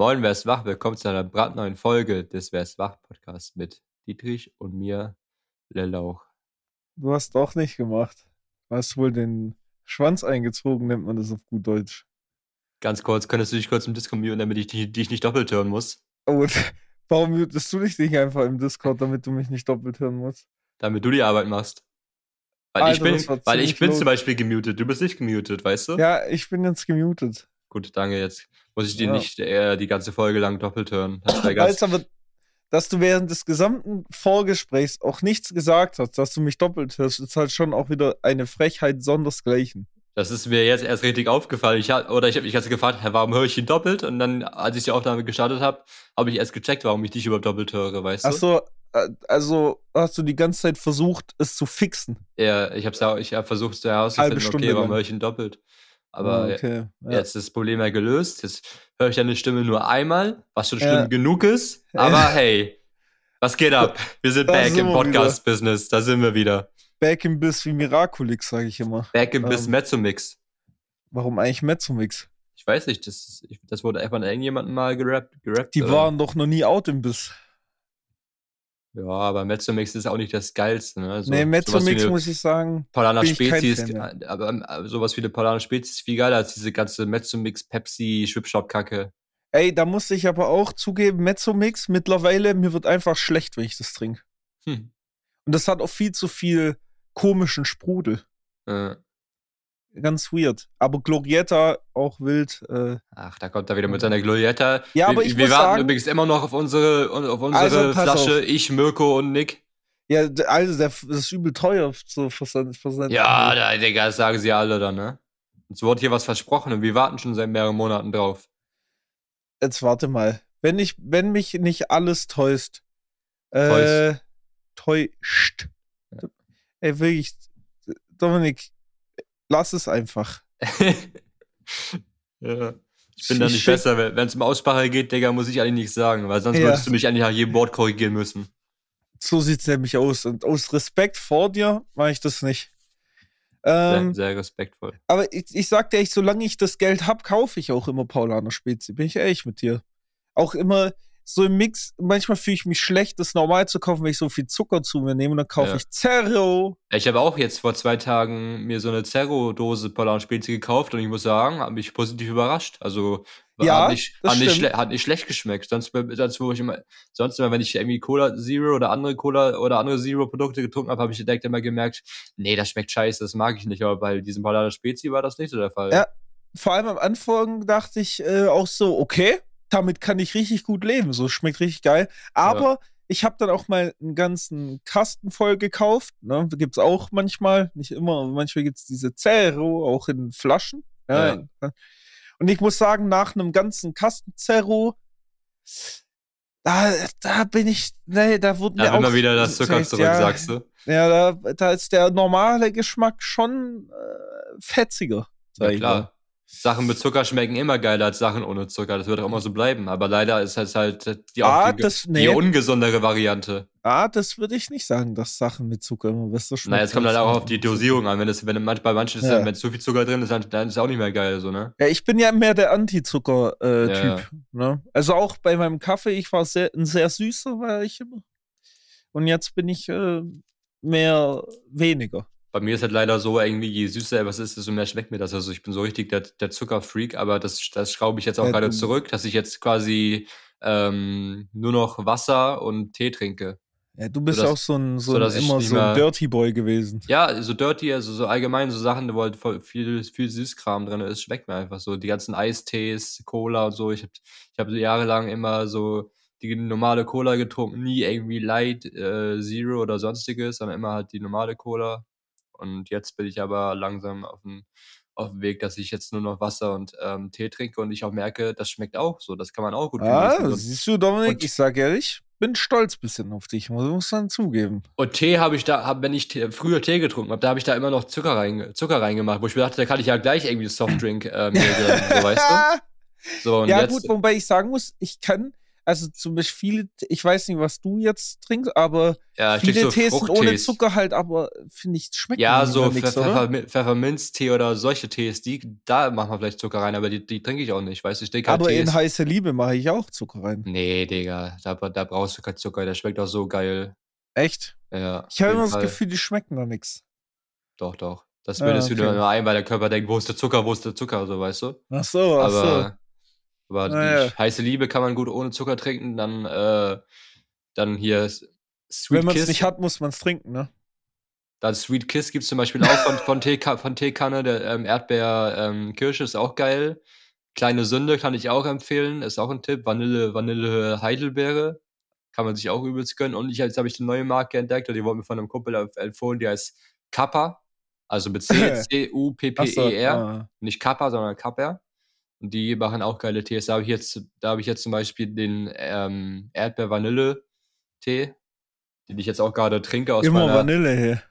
Moin, wer ist wach? Willkommen zu einer brandneuen Folge des Wer ist wach Podcasts mit Dietrich und mir, Lellauch. Du hast doch nicht gemacht. Du hast wohl den Schwanz eingezogen, nennt man das auf gut Deutsch. Ganz kurz, könntest du dich kurz im Discord muten, damit ich dich, dich nicht doppelt hören muss? Oh, warum mutest du dich nicht einfach im Discord, damit du mich nicht doppelt hören musst? Damit du die Arbeit machst. Weil Alter, ich bin, weil ich bin zum Beispiel gemutet, du bist nicht gemutet, weißt du? Ja, ich bin jetzt gemutet. Gut, danke, jetzt muss ich die Ja. nicht äh, die ganze Folge lang doppelt hören. Das ganz, Weißt aber, dass du während des gesamten Vorgesprächs auch nichts gesagt hast, dass du mich doppelt hörst, ist halt schon auch wieder eine Frechheit sondersgleichen. das ist mir jetzt erst richtig aufgefallen. Ich hab, oder ich habe mich ganz gefragt, warum höre ich ihn doppelt? Und dann, als ich die Aufnahme gestartet habe, habe ich erst gecheckt, warum ich dich überhaupt doppelt höre, weißt du? Achso, also hast du die ganze Zeit versucht, es zu fixen. Ja, ich habe ich hab versucht herauszufinden, okay, warum höre ich ihn doppelt? Aber Ah, okay. Ja. jetzt ist das Problem ja gelöst. Jetzt höre ich deine Stimme nur einmal, was schon schlimm Ja. genug ist. Aber hey, was geht ab? Wir sind Da back sind im Podcast-Business. Da sind wir wieder. Back im Biss wie Miraculix, sage ich immer. Back im Biss Ähm. Mezzomix. Warum eigentlich Mezzomix? Ich weiß nicht, das, das wurde einfach an irgendjemanden mal gerappt. gerappt Die oder? waren doch noch nie out im Biss. Ja, aber Mezzomix ist auch nicht das Geilste. Ne? So, nee, Mezzomix muss ich sagen. Kein Spezies, Fan mehr. aber, aber sowas wie eine Paulaner Spezies ist viel geiler als diese ganze Mezzomix, Pepsi, Schwipschop-Kacke. Ey, da muss ich aber auch zugeben, Mezzomix mittlerweile, mir wird einfach schlecht, wenn ich das trinke. Hm. Und das hat auch viel zu viel komischen Sprudel. Äh. Ganz weird. Aber Glorietta auch wild. Äh, Ach, da kommt er wieder mit seiner Glorietta. Ja, wir, aber ich wir warten sagen- übrigens immer noch auf unsere, auf unsere Also, Flasche. auf. Ich, Mirko und Nick. ja, also der, das ist übel teuer zu versenden. Ja, da, Digga, das sagen sie alle dann, ne? Uns wurde hier was versprochen und wir warten schon seit mehreren Monaten drauf. Jetzt warte mal. Wenn ich, wenn mich nicht alles täuscht. Äh, täuscht. Ey, wirklich. Dominik, lass es einfach. ja. Ich bin da Ich nicht schick- besser. Wenn es um Aussprache geht, Digga, muss ich eigentlich nichts sagen, weil sonst Ja. würdest du mich eigentlich nach jedem Wort korrigieren müssen. So sieht's nämlich aus. Und aus Respekt vor dir mache ich das nicht. Ähm, sehr, sehr respektvoll. aber ich, ich sag dir echt, solange ich das Geld hab, kaufe ich auch immer Paulaner Spezi. Bin ich ehrlich mit dir. Auch immer so im Mix. Manchmal fühle ich mich schlecht, das normal zu kaufen, wenn ich so viel Zucker zu mir nehme. Und dann kaufe Ja. ich Zerro. Ich habe auch jetzt vor zwei Tagen mir so eine Zerro-Dose Spezi gekauft und ich muss sagen, hat mich positiv überrascht. Also Ja, hat, nicht, hat, nicht hat nicht schlecht geschmeckt. Sonst, sonst, wo ich immer, sonst immer, wenn ich irgendwie Cola Zero oder andere Cola oder andere Zero-Produkte getrunken habe, habe ich direkt immer gemerkt, nee, das schmeckt scheiße, das mag ich nicht. Aber bei diesem Paulaner Spezi war das nicht so der Fall. Ja. Vor allem am Anfang dachte ich äh, auch so, okay, damit kann ich richtig gut leben. So schmeckt richtig geil. Aber ich habe dann auch mal einen ganzen Kasten voll gekauft. Ne? Gibt es auch manchmal, nicht immer, aber manchmal gibt es diese Zero auch in Flaschen. Ja. Und ich muss sagen, nach einem ganzen Kasten Zero, da, da bin ich, nee, da wurde Da mir will auch wieder das Zucker zurück, ja, sagst du. Ja, da, da ist der normale Geschmack schon äh, fetziger. sag Ja, klar. Sachen mit Zucker schmecken immer geiler als Sachen ohne Zucker. Das wird auch immer so bleiben. Aber leider ist das halt die, Ah, die, das- die nee. ungesundere Variante. Ah, das würde ich nicht sagen, dass Sachen mit Zucker immer besser schmecken. Na, jetzt kommt halt auch auf die. Dosierung an. Wenn es, wenn bei manchen ist, Ja. dann, wenn zu viel Zucker drin ist, dann, ist es auch nicht mehr geil, so, ne? Ja, ich bin ja mehr der Anti-Zucker-Typ. Äh, Ja. Ne? Also auch bei meinem Kaffee, ich war sehr, ein sehr süßer, war ich immer. Und jetzt bin ich äh, mehr weniger. Bei mir ist halt leider so, irgendwie, je süßer etwas ist, desto mehr schmeckt mir das. Also ich bin so richtig der, der Zuckerfreak, aber das, das schraube ich jetzt auch Ja, gerade zurück, dass ich jetzt quasi ähm, nur noch Wasser und Tee trinke. Ja, du bist Sodass- auch so ein, so ein, immer so ein Dirty Boy gewesen. Ja, so dirty, also so allgemein so Sachen, wo halt voll viel, viel Süßkram drin ist, schmeckt mir einfach so. Die ganzen Eistees, Cola und so. Ich habe ich hab jahrelang immer so die normale Cola getrunken, nie irgendwie Light, äh, Zero oder sonstiges, sondern immer halt die normale Cola. Und jetzt bin ich aber langsam auf dem, auf dem Weg, dass ich jetzt nur noch Wasser und ähm, Tee trinke und ich auch merke, das schmeckt auch so. Das kann man auch gut Ah, genießen. Siehst du, Dominik, und- ich sag ehrlich, bin stolz bisschen auf dich, muss man zugeben. und Tee habe ich da, hab, wenn ich Tee, früher Tee getrunken habe, da habe ich da immer noch Zucker, rein, Zucker reingemacht, wo ich mir dachte, da kann ich ja gleich irgendwie Softdrink äh, mir so weißt du? So, und ja, jetzt, gut, wobei ich sagen muss, ich kann, also zum Beispiel viele, ich weiß nicht, was du jetzt trinkst, aber Ja, viele so Tees sind ohne. Zucker halt, aber finde ich, schmeckt Ja, so nix, Pfeffer, oder? Pfefferminztee oder solche Tees, die, da machen wir vielleicht Zucker rein, aber die, die trinke ich auch nicht. Weißt du, ich denke halt Aber in Tees. heiße Liebe mache ich auch Zucker rein. Nee, Digga, da, da brauchst du keinen Zucker, der schmeckt auch so geil. Echt? Ja, Ich habe immer das Fall. Gefühl, die schmecken da nix. Doch, doch. Das Ah, bildest du okay. nur immer ein, weil der Körper denkt, wo ist der Zucker, wo ist der Zucker, so weißt du. Ach so, ach so. Aber, die Ah, ja. heiße Liebe kann man gut ohne Zucker trinken, dann, äh, dann hier Sweet Wenn man es nicht hat, muss man es trinken, ne? Dann Sweet Kiss gibt's zum Beispiel auch von, von, Teeka, von Teekanne. Der ähm, Erdbeer ähm, Kirsche ist auch geil. Kleine Sünde kann ich auch empfehlen. Ist auch ein Tipp. Vanille, Vanille Heidelbeere. Kann man sich auch übelst gönnen. Und ich, jetzt habe ich eine neue Marke entdeckt. Die wurde mir von einem Kumpel empf- empfohlen. Die heißt Kappa. Also mit C, C-U-P-P-E-R. ah. Nicht Kappa, sondern Kappa. Und die machen auch geile Tees. Da habe ich jetzt, da habe ich jetzt zum Beispiel den ähm, Erdbeer-Vanille-Tee, den ich jetzt auch gerade trinke aus Immer meiner. Vanille hier.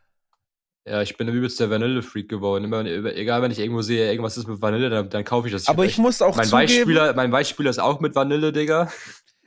Ja, ich bin der übelste Vanille-Freak geworden. Immer, egal, wenn ich irgendwo sehe, irgendwas ist mit Vanille, dann, dann kaufe ich das. Aber ich muss auch mein zugeben, Weichspüler, mein Weichspüler ist auch mit Vanille, Digga.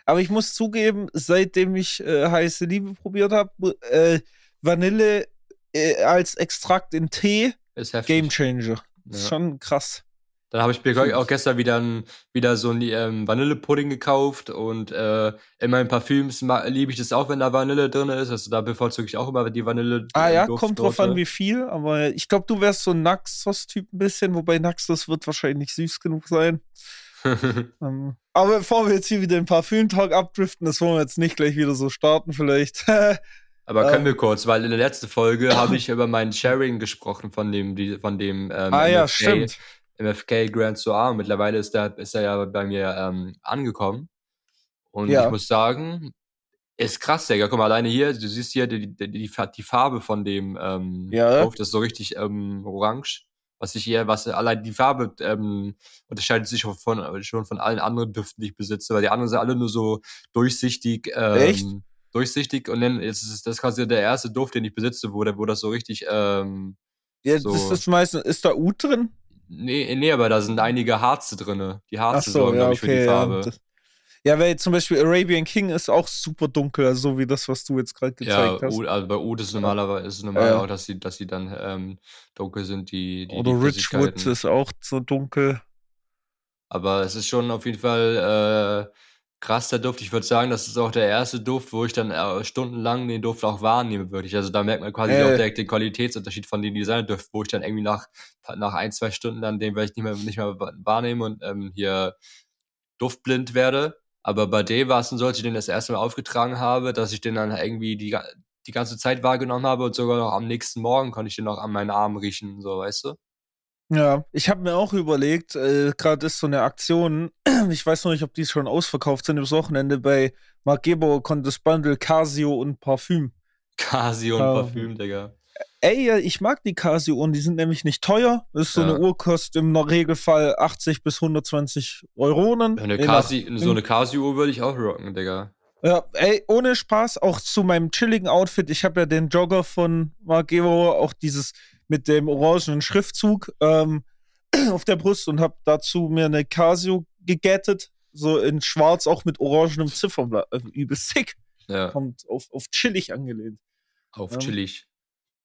aber ich muss zugeben, seitdem ich äh, heiße Liebe probiert habe, äh, Vanille äh, als Extrakt in Tee, Ist heftig. Game Changer. Ist Ja. schon krass. Dann habe ich mir auch gestern wieder, ein, wieder so ein ähm, Vanillepudding gekauft und äh, in meinen Parfüms liebe ich das auch, wenn da Vanille drin ist. Also da bevorzuge ich auch immer die Vanille. Ah äh, ja, kommt drauf an, wie viel, aber ich glaube, du wärst so ein Naxos-Typ ein bisschen, wobei Naxos wird wahrscheinlich nicht süß genug sein. Ähm, aber bevor wir jetzt hier wieder den Parfüm-Talk abdriften, das wollen wir jetzt nicht gleich wieder so starten, vielleicht. Aber können Ähm. wir kurz, weil in der letzten Folge habe ich über mein Sharing gesprochen von dem, von dem ähm, ah ja, MFK stimmt. MFK Grand Soir. Mittlerweile ist er, ist er ja bei mir ähm, angekommen. Und Ja. ich muss sagen, ist krass, Digga. Guck mal, alleine hier, du siehst hier die, die, die, die Farbe von dem ähm, Ja. Duft, das ist so richtig ähm, orange. Was ich hier, was allein die Farbe ähm, unterscheidet sich schon von, schon von allen anderen Düften, die ich besitze, weil die anderen sind alle nur so durchsichtig. Ähm, Echt? Durchsichtig und dann ist es das ist quasi der erste Duft, den ich besitze, wo, der- wo das so richtig ähm, Ja, so- das ist meistens, ist da Ut drin? Nee, nee, aber da sind einige Harze drinne. Die Harze so, sorgen, ja, glaube ich, für die okay. Ja, Farbe. das, ja, weil zum Beispiel Arabian King ist auch super dunkel, also so wie das, was du jetzt gerade Ja, gezeigt hast. Oud, also bei Oud ist Ja. normalerweise ist normal Ja. auch, dass sie, dass sie dann ähm, dunkel sind, die, die, Oder die Richwood ist auch so dunkel. Aber es ist schon auf jeden Fall äh, krass, der Duft. Ich würde sagen, das ist auch der erste Duft, wo ich dann äh, stundenlang den Duft auch wahrnehme, wirklich. Also da merkt man quasi Äh. auch direkt den Qualitätsunterschied von den Designerdüften, wo ich dann irgendwie nach, nach ein, zwei Stunden dann den vielleicht nicht mehr, nicht mehr wa- wahrnehme und ähm, hier duftblind werde. Aber bei dem war es dann so, als ich den das erste Mal aufgetragen habe, dass ich den dann irgendwie die, die ganze Zeit wahrgenommen habe und sogar noch am nächsten Morgen konnte ich den noch an meinen Arm riechen, so, weißt du? Ja, ich habe mir auch überlegt, äh, gerade ist so eine Aktion, ich weiß noch nicht, ob die schon ausverkauft sind, übers Wochenende bei Marc Gebauer kommt das Bundle Casio und Parfüm. Casio und Ah. Parfüm, Digga. Ey, ja, ich mag die Casio-Uhren, die sind nämlich nicht teuer. Das ist so Ja. eine Uhr, kostet im Regelfall 80 bis 120 Euronen. Eine nach- Casi, so eine Casio würde ich auch rocken, Digga. Ja, ey, ohne Spaß, auch zu meinem chilligen Outfit. Ich habe ja den Jogger von Marc Gebauer, auch dieses mit dem orangenen Schriftzug ähm, auf der Brust und habe dazu mir eine Casio gegettet, so in schwarz, auch mit orangenem Ziffernblatt. Also übelst sick. Ja, Kommt auf, auf chillig angelehnt. auf Ähm, chillig.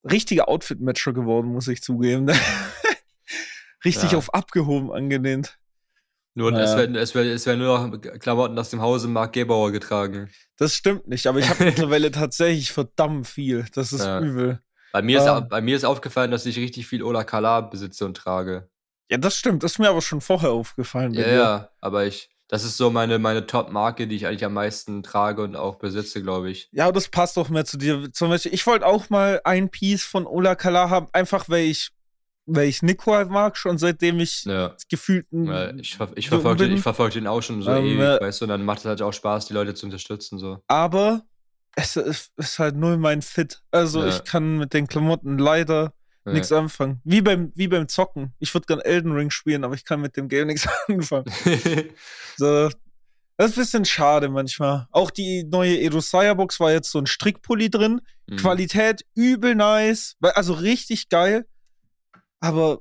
Richtiger Outfit-Matcher geworden, muss ich zugeben. Richtig Ja. auf abgehoben angelehnt. Nur, ja. es werden es wär, es wär nur noch Klamotten aus dem Hause Mark Gebauer getragen. Das stimmt nicht, aber ich habe mittlerweile tatsächlich verdammt viel. Das ist Ja. übel. Bei mir, ist, Ähm. au- bei mir ist aufgefallen, dass ich richtig viel Ola Kala besitze und trage. Ja, das stimmt. Das ist mir aber schon vorher aufgefallen. Ja, ja, aber ich, das ist so meine, meine Top-Marke, die ich eigentlich am meisten trage und auch besitze, glaube ich. Ja, das passt doch mehr zu dir. Zum Beispiel, ich wollte auch mal ein Piece von Ola Kala haben, einfach weil ich, weil ich Nico halt mag, schon seitdem ich Ja. gefühlt Ja, ich ver ich verfolge den, verfolg den auch schon so Ähm, ewig, äh, weißt du, und dann macht es halt auch Spaß, die Leute zu unterstützen. So. Aber es ist, halt null mein Fit. Also Ja. ich kann mit den Klamotten leider Ja. nichts anfangen. Wie beim, wie beim Zocken. Ich würde gern Elden Ring spielen, aber ich kann mit dem Game nichts anfangen. So, das ist ein bisschen schade manchmal. Auch die neue Edosaya Box war jetzt so ein Strickpulli drin. Mhm. Qualität übel nice. Also richtig geil. Aber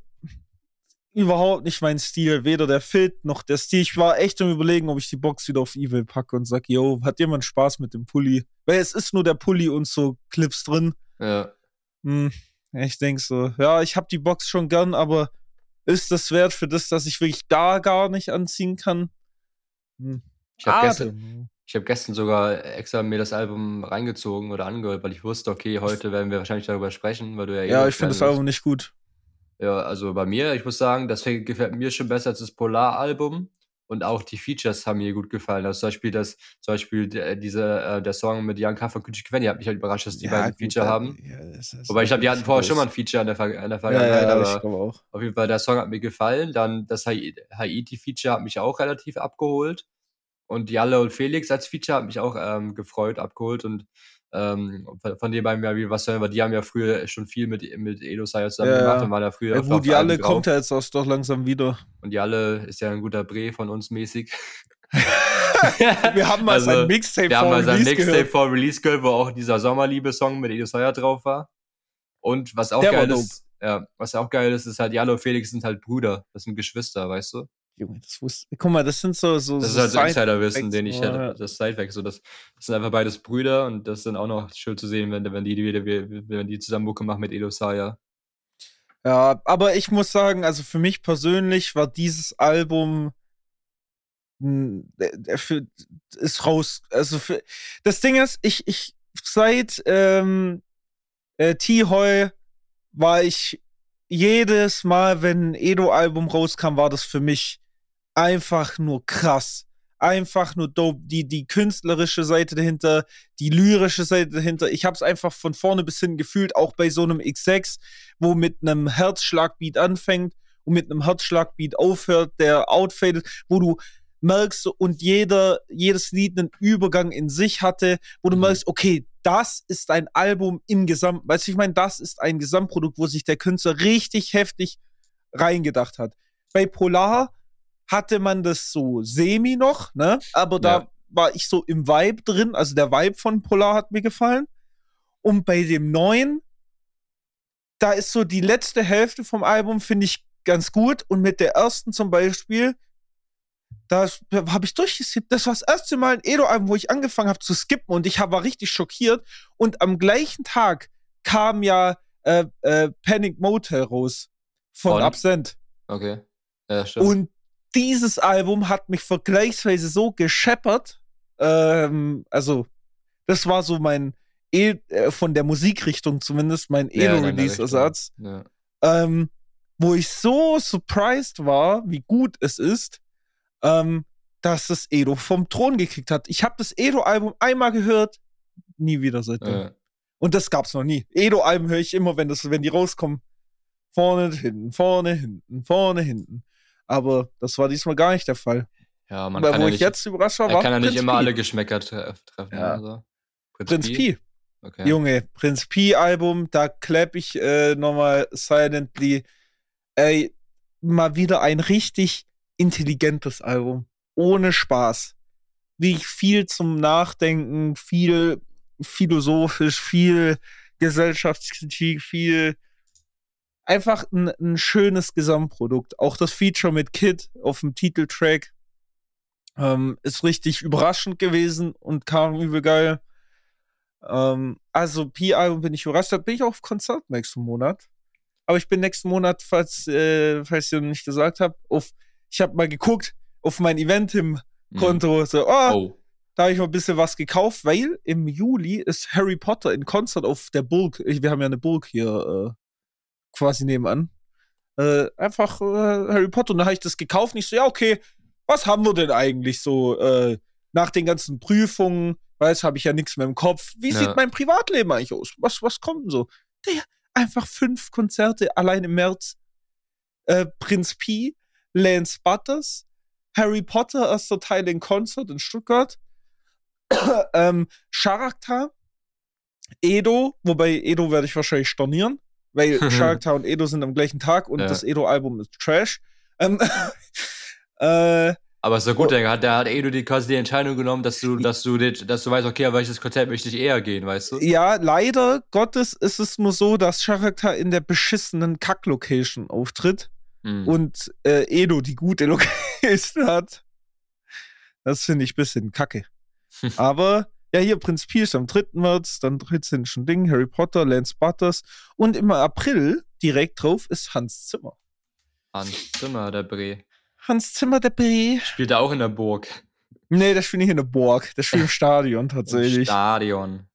überhaupt nicht mein Stil. Weder der Fit noch der Stil. Ich war echt am überlegen, ob ich die Box wieder auf Ebay packe und sag, yo, hat jemand Spaß mit dem Pulli? Weil es ist nur der Pulli und so Clips drin. Ja. Hm, ich denk so, ja, ich hab die Box schon gern, aber ist das wert für das, dass ich wirklich gar, gar nicht anziehen kann? Hm. Ich habe gestern, hab gestern sogar extra mir das Album reingezogen oder angehört, weil ich wusste, okay, heute werden wir wahrscheinlich darüber sprechen, weil du ja eh Ja, ich finde das Album nicht gut. Ja, also bei mir, ich muss sagen, das gefällt mir schon besser als das Polar-Album. Und auch die Features haben mir gut gefallen. Also zum Beispiel, das, zum Beispiel der, diese, äh, der Song mit Jan K. von Kuchi Quenny hat mich halt überrascht, dass die ja, beiden ein Feature haben. Ja, Wobei ich glaube, die hatten vorher schon mal ein Feature in der, Ver in der Vergangenheit, ja, ja, aber auf jeden Fall der Song hat mir gefallen. Dann das Haiti-Feature hat mich auch relativ abgeholt. Und Jalle und Felix als Feature hat mich auch ähm, gefreut, abgeholt. Und ähm, von den beiden, ja, wie, was hören wir, die haben ja früher schon viel mit, mit Edo Saya zusammen ja, gemacht und waren ja früher. Ja, gut, die alle kommt ja jetzt auch doch langsam wieder. Und die alle ist ja ein guter Bre von uns mäßig. wir haben mal also, sein Mixtape vor Release sein Mixtape vor Release gehört, wo auch dieser Sommerliebe-Song mit Edo Saya drauf war. Und was auch Der geil ist, ja, was auch geil ist, ist halt, Jalo und Felix sind halt Brüder. Das sind Geschwister, weißt du? Junge, das wusste. Guck mal, das sind so. so das ist halt so Insiderwissen, den ich hätte. Das Sidefact. So, das, das sind einfach beides Brüder und das ist dann auch noch schön zu sehen, wenn, wenn die wieder, wenn die zusammen Mucke machen mit Edo Saya. Ja, aber ich muss sagen, also für mich persönlich war dieses Album für, ist raus. Also für, das Ding ist, ich, ich seit ähm, äh, T-Hoy war ich jedes Mal, wenn ein Edo-Album rauskam, war das für mich einfach nur krass. Einfach nur dope. Die, die künstlerische Seite dahinter, die lyrische Seite dahinter. Ich habe es einfach von vorne bis hin gefühlt, auch bei so einem X6, wo mit einem Herzschlagbeat anfängt und mit einem Herzschlagbeat aufhört, der outfadet, wo du merkst und jeder, jedes Lied einen Übergang in sich hatte, wo du mhm. merkst, okay, das ist ein Album im Gesamt, weißt du, ich meine, das ist ein Gesamtprodukt, wo sich der Künstler richtig heftig reingedacht hat. Bei Polar hatte man das so semi noch, ne? Aber da ja. war ich so im Vibe drin. Also der Vibe von Polar hat mir gefallen. Und bei dem neuen, da ist so die letzte Hälfte vom Album, finde ich ganz gut. Und mit der ersten zum Beispiel, da habe ich durchgeskippt. Das war das erste Mal ein Edo-Album, wo ich angefangen habe zu skippen und ich war richtig schockiert. Und am gleichen Tag kam ja äh, äh, Panic Motel raus von, von? Absent. Okay. Ja, stimmt. Und dieses Album hat mich vergleichsweise so gescheppert. Ähm, also, das war so mein, e äh, von der Musikrichtung zumindest, mein Edo-Release-Ersatz. Ja. Ähm, wo ich so surprised war, wie gut es ist, ähm, dass das Edo vom Thron gekickt hat. Ich habe das Edo-Album einmal gehört, nie wieder seitdem. Ja. Und das gab's noch nie. Edo-Alben höre ich immer, wenn, das, wenn die rauskommen. Vorne, hinten, vorne, hinten, vorne, hinten. Aber das war diesmal gar nicht der Fall. Ja, man Weil, kann wo ja ich nicht, jetzt überrascht war, war kann ja nicht immer P. alle Geschmäcker treffen. Ja. Also. Prinz, Prinz P. P. Okay. Junge, Prinz P-Album, da klapp ich äh, nochmal silently. Ey, mal wieder ein richtig intelligentes Album. Ohne Spaß. Wie viel zum Nachdenken, viel philosophisch, viel Gesellschaftskritik, viel einfach ein, ein schönes Gesamtprodukt. Auch das Feature mit Kid auf dem Titeltrack ähm, ist richtig überraschend gewesen und kam übel geil. Ähm, also P-Album bin ich überrascht. Da bin ich auch auf Konzert nächsten Monat. Aber ich bin nächsten Monat, falls, äh, falls ihr nicht gesagt habt, auf, ich habe mal geguckt auf mein Event im mhm. Konto, mhm. so, oh, oh. da habe ich mal ein bisschen was gekauft, weil im Juli ist Harry Potter in Konzert auf der Burg. Wir haben ja eine Burg hier äh, quasi nebenan. Äh, einfach äh, Harry Potter. Und dann habe ich das gekauft und ich so, ja, okay, was haben wir denn eigentlich so äh, nach den ganzen Prüfungen? Weiß, habe ich ja nichts mehr im Kopf. Wie ja. sieht mein Privatleben eigentlich aus? Was, was kommt denn so? Der, einfach fünf Konzerte allein im März. Äh, Prinz P, Lance Butters, Harry Potter, erster Teil in Konzert in Stuttgart, ähm, Charakter, Edo, wobei Edo werde ich wahrscheinlich stornieren weil Charakter und Edo sind am gleichen Tag und ja. das Edo-Album ist Trash. Ähm, äh, aber ist doch gut, oh. der hat, der hat Edo die quasi die Entscheidung genommen, dass du, dass du, dass du weißt, okay, auf welches Konzert möchte ich eher gehen, weißt du? Ja, leider Gottes ist es nur so, dass Charakter in der beschissenen Kack-Location auftritt. hm. und äh, Edo die gute Location hat. Das finde ich ein bisschen kacke. Aber ja, hier Prinz Pi ist am 3. März, dann 13. Ding, Harry Potter, Lance Butters und im April direkt drauf ist Hans Zimmer. Hans Zimmer, der Bre. Hans Zimmer, der Bre. Spielt er auch in der Burg? Nee, das spielt nicht in der Burg. Das spielt im Stadion tatsächlich. Im Stadion.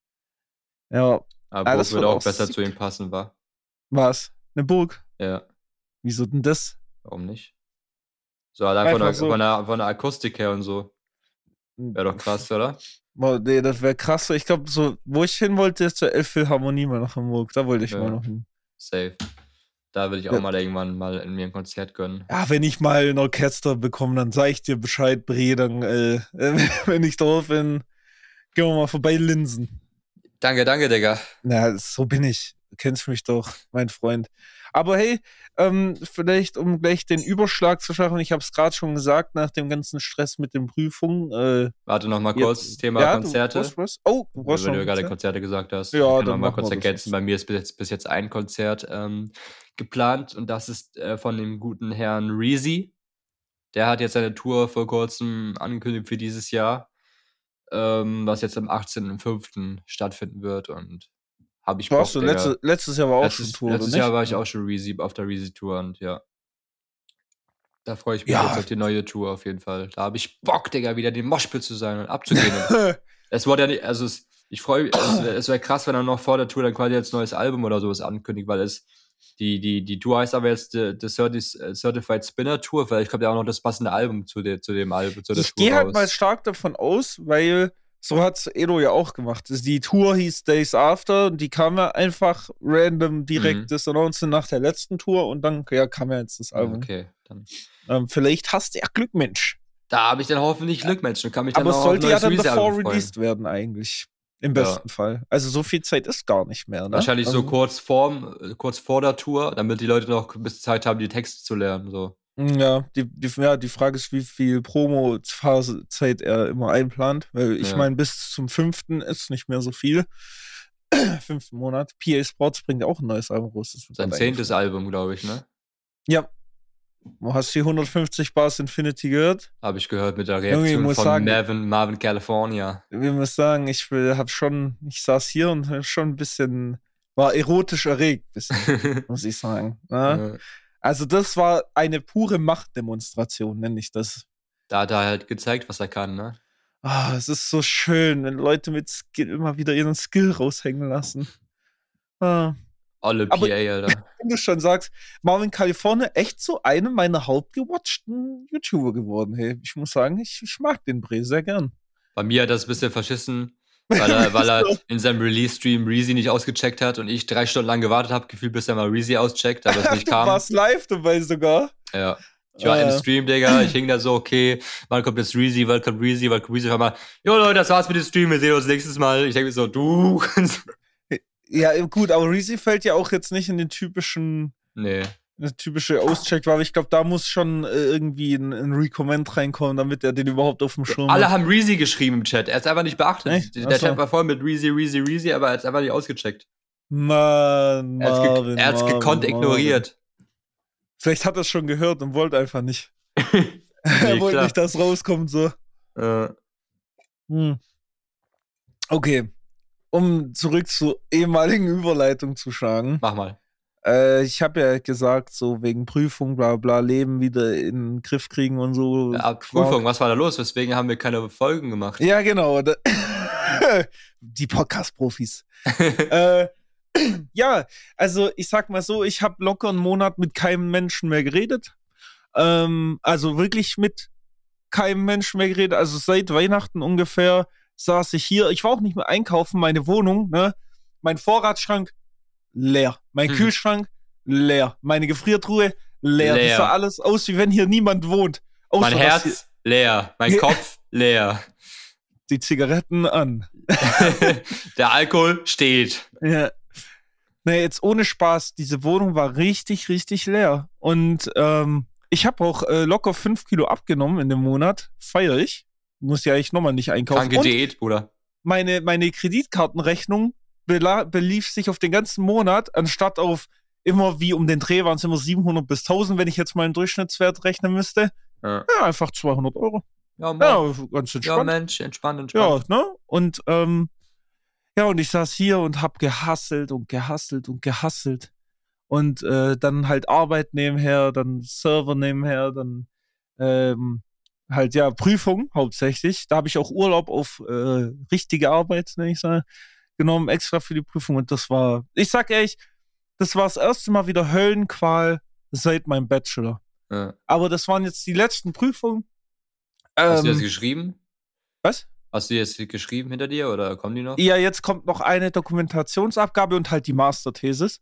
Ja. Aber ah, Burg würde auch besser sick. zu ihm passen, war. Was? Eine Burg? Ja. Wieso denn das? Warum nicht? So allein von der, so. von, der, von der Akustik her und so. Wäre doch krass, oder? Boah, nee, das wäre krass. Ich glaube, so, wo ich hin wollte, ist zur Elbphilharmonie mal nach Hamburg. Da wollte ich ja. mal noch hin. Safe. Da würde ich auch ja. mal irgendwann mal in mir ein Konzert gönnen. Ja, wenn ich mal ein Orchester bekomme, dann sage ich dir Bescheid, Bre, dann, äh, wenn ich drauf bin, gehen wir mal vorbei Linsen. Danke, danke, Digga. Na, so bin ich. Du kennst mich doch, mein Freund. Aber hey, ähm, vielleicht um gleich den Überschlag zu schaffen, ich habe es gerade schon gesagt, nach dem ganzen Stress mit den Prüfungen. Äh, Warte noch mal kurz, jetzt, Thema ja, Konzerte. Du was? Oh, du Wenn du gerade Konzerte gesagt hast. Ja, ich kann noch mal kurz ergänzen. Bei mir ist bis jetzt, bis jetzt ein Konzert ähm, geplant und das ist äh, von dem guten Herrn Reezy. Der hat jetzt seine Tour vor kurzem angekündigt für dieses Jahr, ähm, was jetzt am 18.05. stattfinden wird und habe ich Bock, du, letzte, letztes Jahr war auch letztes, schon Tour, Letztes Jahr war ich auch schon Reezy, auf der Reezy-Tour und ja. Da freue ich mich ja. jetzt auf die neue Tour auf jeden Fall. Da habe ich Bock, Digga, wieder den Moshpit zu sein und abzugehen. es wurde ja nicht, also es, ich freue mich, also es wäre krass, wenn er noch vor der Tour dann quasi jetzt ein neues Album oder sowas ankündigt, weil es, die, die, die Tour heißt aber jetzt The, the Certified Spinner Tour. Vielleicht kommt ja auch noch das passende Album zu, der, zu dem Album. Zu der ich gehe halt mal stark davon aus, weil so hat Edo ja auch gemacht. Die Tour hieß Days After und die kam ja einfach random direkt mhm. das Announcement nach der letzten Tour und dann ja, kam ja jetzt das Album. Okay, dann. Ähm, vielleicht hast du ja Glück, Mensch. Da habe ich dann hoffentlich Glück, Mensch. Dann kann mich dann Aber es sollte ja dann davor released werden, eigentlich. Im besten ja. Fall. Also so viel Zeit ist gar nicht mehr. Ne? Wahrscheinlich also, so kurz, vorm, kurz vor der Tour, damit die Leute noch ein bisschen Zeit haben, die Texte zu lernen. So. Ja, die, die, ja, die Frage ist, wie viel Promo-Phase-Zeit er immer einplant, weil ich ja. meine, bis zum fünften ist nicht mehr so viel. fünften Monat. PA Sports bringt auch ein neues Album raus. Sein zehntes Album, glaube ich, ne? Ja. Du hast die 150 Bars Infinity gehört? Habe ich gehört mit der Reaktion von sagen, Marvin, Marvin California. Ich muss sagen, ich habe schon, ich saß hier und schon ein bisschen, war erotisch erregt, bisschen, muss ich sagen. Ne? Ja. Also das war eine pure Machtdemonstration, nenne ich das. Da hat er halt gezeigt, was er kann, ne? Ah, es ist so schön, wenn Leute mit Skill immer wieder ihren Skill raushängen lassen. Ah. Alle PA, Alter. Wenn du schon sagst, Marvin California echt so eine meiner hauptgewatchten YouTuber geworden. Hey, ich muss sagen, ich, ich mag den Bre sehr gern. Bei mir hat das ein bisschen verschissen, weil er, weil er in seinem Release-Stream Reezy nicht ausgecheckt hat und ich drei Stunden lang gewartet habe, gefühlt, bis er mal Reezy auscheckt, aber es nicht kam. Du warst live dabei sogar. Ja. Ich war äh. im Stream, Digga. Ich hing da so, okay, wann kommt jetzt Reezy, wann kommt Reezy, wann kommt Reezy? Auf einmal, jo Leute, das war's mit dem Stream, wir sehen uns nächstes Mal. Ich denke mir so, du. ja, gut, aber Reezy fällt ja auch jetzt nicht in den typischen. Nee eine typische Auscheck war, aber ich glaube, da muss schon äh, irgendwie ein, ein Recommend reinkommen, damit er den überhaupt auf dem Schirm hat. Alle haben Reezy geschrieben im Chat. Er hat es einfach nicht beachtet. Echt? Der Chat war voll mit Reezy, Reezy, Reezy, aber er hat es einfach nicht ausgecheckt. Mann, er Marvin, Er hat es gekonnt Marvin. ignoriert. Vielleicht hat er es schon gehört und wollte einfach nicht. nee, er wollte klar. nicht, dass rauskommt so. Äh. Hm. Okay. Um zurück zur ehemaligen Überleitung zu schlagen. Mach mal. Äh, ich habe ja gesagt, so wegen Prüfung, bla bla, Leben wieder in den Griff kriegen und so. Ja, Prüfung, was war da los? Weswegen haben wir keine Folgen gemacht? Ja, genau. Die Podcast-Profis. äh, ja, also ich sag mal so, ich habe locker einen Monat mit keinem Menschen mehr geredet. Ähm, also wirklich mit keinem Menschen mehr geredet. Also seit Weihnachten ungefähr saß ich hier. Ich war auch nicht mehr einkaufen, meine Wohnung, ne? Mein Vorratsschrank leer. Mein hm. Kühlschrank, leer. Meine Gefriertruhe, leer. leer. Das sah alles aus, wie wenn hier niemand wohnt. Außer mein Herz, leer. Mein Kopf, leer. Die Zigaretten an. Der Alkohol steht. Ja. Nee, jetzt ohne Spaß, diese Wohnung war richtig, richtig leer. Und ähm, ich habe auch äh, locker fünf Kilo abgenommen in dem Monat. Feier ich. Muss ja eigentlich nochmal nicht einkaufen. Kranke Diät, Bruder. Meine, meine Kreditkartenrechnung belief sich auf den ganzen Monat, anstatt auf immer wie um den Dreh waren es immer 700 bis 1000, wenn ich jetzt mal einen Durchschnittswert rechnen müsste. Ja, Ja, einfach 200 Euro. ja, Mann. Ja, ganz ja entspannt. Mensch, entspannt, Ja, entspannt. ne? Und ähm, ja, und ich saß hier und hab gehasselt und gehasselt und gehasselt. Und äh, dann halt Arbeit nebenher, dann Server nebenher, dann ähm, halt ja Prüfung hauptsächlich. Da habe ich auch Urlaub auf äh, richtige Arbeit, ne, ich sage, genommen, extra für die Prüfung. Und das war, ich sag ehrlich, das war das erste Mal wieder Höllenqual seit meinem Bachelor. Ja. Aber das waren jetzt die letzten Prüfungen. Hast du Ähm, jetzt geschrieben? was? Hast du jetzt geschrieben hinter dir oder kommen die noch? Ja, jetzt kommt noch eine Dokumentationsabgabe und halt die Masterthesis.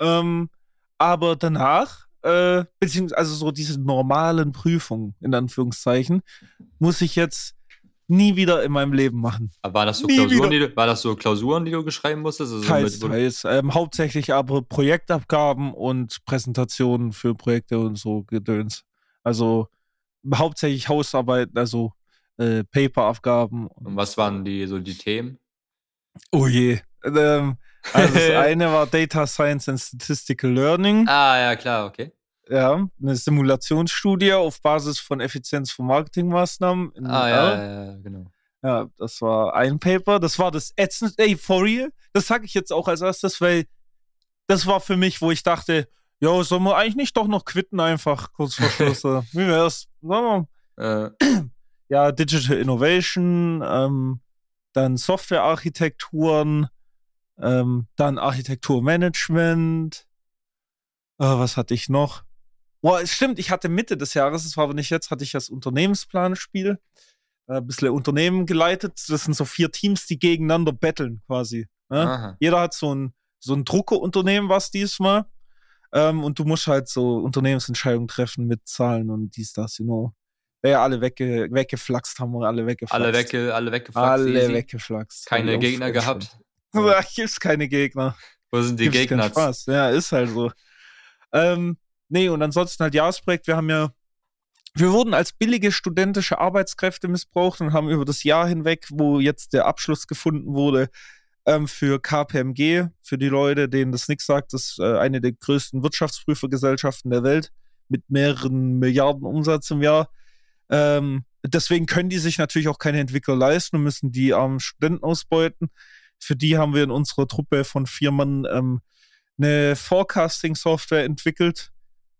Ähm, aber danach, äh, beziehungsweise also so diese normalen Prüfungen, in Anführungszeichen, muss ich jetzt nie wieder in meinem Leben machen. Aber waren das so Nie Klausuren, wieder. die du, war das so Klausuren, die du geschreiben musstest? Also so Teils, mit- teils. Ähm, hauptsächlich aber Projektabgaben und Präsentationen für Projekte und so Gedöns. Also hauptsächlich Hausarbeiten, also äh, Paperabgaben. Und was waren die so die Themen? Oh je. Ähm, also das eine war Data Science and Statistical Learning. Ah, ja, klar, okay. Ja, eine Simulationsstudie auf Basis von Effizienz von Marketingmaßnahmen. in Ah, ja, ja, ja, genau. Ja, das war ein Paper. Das war das ätzend. Ey, for real? Das sage ich jetzt auch als erstes, weil das war für mich, wo ich dachte, ja, sollen wir eigentlich nicht doch noch quitten einfach kurz vor Schluss? Wie wär's? Wir, Äh, ja, Digital Innovation, ähm, dann Softwarearchitekturen, ähm, dann Architekturmanagement. Äh, was hatte ich noch? Boah, es stimmt, ich hatte Mitte des Jahres, das war aber nicht jetzt, hatte ich das Unternehmensplanspiel. Äh, ein bisschen Unternehmen geleitet. Das sind so vier Teams, die gegeneinander betteln quasi. Ne? Jeder hat so ein, so ein Druckerunternehmen, was diesmal. Ähm, und du musst halt so Unternehmensentscheidungen treffen mit Zahlen und dies, das, you know. Ja, alle wegge weggeflaxt haben wir alle weggeflaxt. Alle wecke, alle weggeflaxt. Alle easy. weggeflaxt. Keine Gegner gehabt. Ja, gibt's keine Gegner. Wo sind die Gibt's Gegner? Spaß. Ja, ist halt so. Ähm, nee, und ansonsten halt Jahresprojekt. Wir haben ja, wir wurden als billige studentische Arbeitskräfte missbraucht und haben über das Jahr hinweg, wo jetzt der Abschluss gefunden wurde, ähm, für KPMG, für die Leute, denen das nichts sagt, das ist äh, eine der größten Wirtschaftsprüfergesellschaften der Welt mit mehreren Milliarden Umsatz im Jahr. Ähm, deswegen können die sich natürlich auch keine Entwickler leisten und müssen die armen Studenten ausbeuten. Für die haben wir in unserer Truppe von vier Mann ähm, eine Forecasting-Software entwickelt,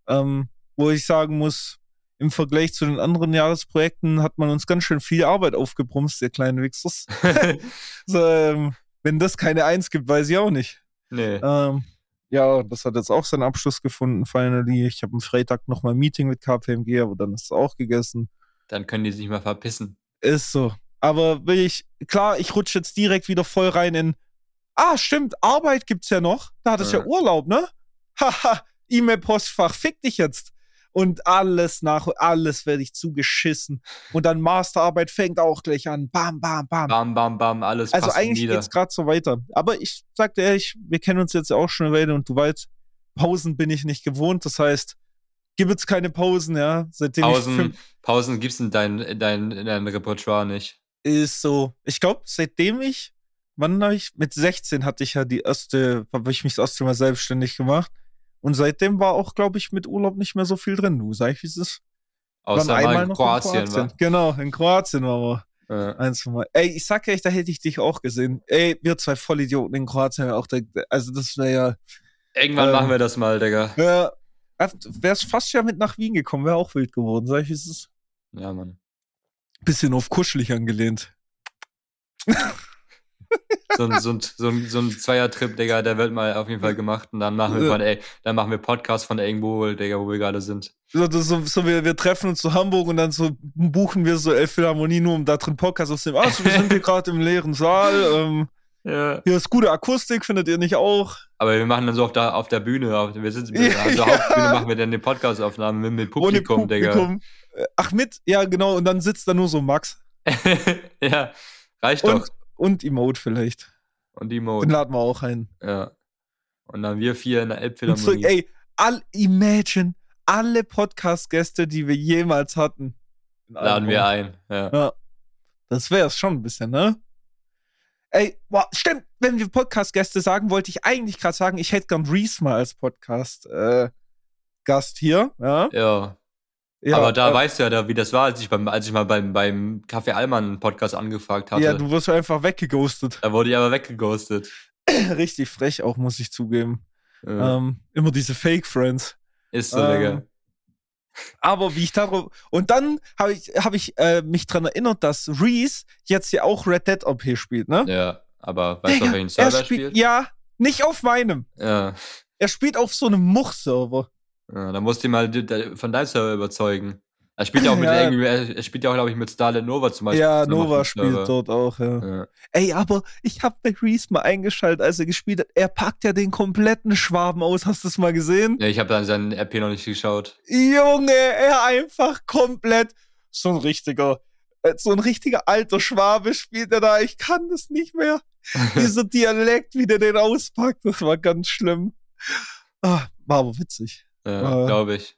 ähm, wo ich sagen muss, im Vergleich zu den anderen Jahresprojekten hat man uns ganz schön viel Arbeit aufgebrumst, ihr kleinen Wichsers. so, ähm, wenn das keine Eins gibt, weiß ich auch nicht. nee. Ähm, ja, das hat jetzt auch seinen Abschluss gefunden, finally. Ich habe am Freitag nochmal ein Meeting mit KPMG, aber dann ist es auch gegessen. Dann können die sich mal verpissen. Ist so. Aber will ich, klar, ich rutsche jetzt direkt wieder voll rein in, ah, stimmt, Arbeit gibt's ja noch. Da hattest ja Ja. Urlaub, ne? Haha, E-Mail-Postfach, fick dich jetzt. Und alles nach, alles werde ich zugeschissen. Und dann Masterarbeit fängt auch gleich an. Bam, bam, bam. Bam, bam, bam, alles also eigentlich nieder. geht's gerade so weiter. Aber ich sagte ehrlich, wir kennen uns jetzt auch schon eine Weile und du weißt, Pausen bin ich nicht gewohnt. Das heißt, gibt jetzt keine Pausen, ja. Seitdem ich Pausen, Pausen in dein, in dein, in dein Repertoire nicht. ist so, ich glaube, seitdem ich, wann habe ich, mit 16 hatte ich ja die erste, habe ich mich das erste Mal selbstständig gemacht. Und seitdem war auch, glaube ich, mit Urlaub nicht mehr so viel drin. Du sag ich, wie es ist. Außer waren mal in Kroatien, war. Genau, in Kroatien waren wir. Ja. Ein, zwei Mal. Ey, ich sag echt, da hätte ich dich auch gesehen. Ey, wir zwei Vollidioten in Kroatien, auch also das wäre ja, Irgendwann Ähm, machen wir das mal, Digga. ja wäre es fast ja mit nach Wien gekommen, wäre auch wild geworden, sag ich, wie es ist. Ja, Mann. Bisschen auf kuschelig angelehnt. So ein, so ein, so ein, so ein Zweier-Trip, Digga, der wird mal auf jeden Fall gemacht. Und dann machen wir von, ey, dann machen wir Podcast von irgendwo, Digga, wo wir gerade sind. So, so, so wir, wir treffen uns zu Hamburg und dann so buchen wir so Elbphilharmonie nur, um da drin Podcast aufzunehmen. Also, wir sind hier gerade im leeren Saal. Ähm, Ja. hier ist gute Akustik, findet ihr nicht auch? Aber wir machen dann so auf der, auf der Bühne, auf, wir sitzen, Ja. auf der Hauptbühne machen wir dann die Podcast-Aufnahmen mit, mit Publikum, Digga. Äh, Ach, mit? Ja, genau. Und dann sitzt da nur so Max. ja, reicht Und, doch. Und Emote vielleicht. Und die Den laden wir auch ein. Ja. Und dann wir vier in der Und so, Elbphilharmonie. ey, all, imagine, alle Podcast-Gäste, die wir jemals hatten. Laden wir ein. Ja. Ja. Das wäre es schon ein bisschen, ne? Ey, boah, stimmt, wenn wir Podcast-Gäste sagen, wollte ich eigentlich gerade sagen, ich hätte gern Reese mal als Podcast-Gast äh, hier. Ja. ja. Ja, aber da äh, weißt du ja, da, wie das war, als ich, beim, als ich mal beim, beim Café Allmann Podcast angefragt hatte. Ja, du wirst einfach weggeghostet. Da wurde ich aber weggeghostet. Richtig frech auch, muss ich zugeben. Ja. Ähm, immer diese Fake Friends. Ist so, ähm, Digga. Aber wie ich darauf. Und dann habe ich, hab ich äh, mich daran erinnert, dass Reese jetzt ja auch Red Dead OP spielt, ne? Ja, aber weißt du, auf welchen Server er spielt, spielt? Ja, nicht auf meinem. Ja. Er spielt auf so einem Much-Server. Ja, da musst du ihn mal von deinem Server überzeugen. Er spielt ja auch mit ja. irgendwie, er spielt ja auch, glaube ich, mit Starlet Nova zum Beispiel. Ja, Nova spielt dort auch, ja. ja. Ey, aber ich habe bei Reese mal eingeschaltet, als er gespielt hat. Er packt ja den kompletten Schwaben aus. Hast du das mal gesehen? Ja, ich habe dann seinen RP noch nicht geschaut. Junge, er einfach komplett so ein richtiger, äh, so ein richtiger alter Schwabe spielt er da. Ich kann das nicht mehr. Dieser Dialekt, wie der den auspackt, das war ganz schlimm. Ah, war aber witzig. Ja, äh, glaube ich.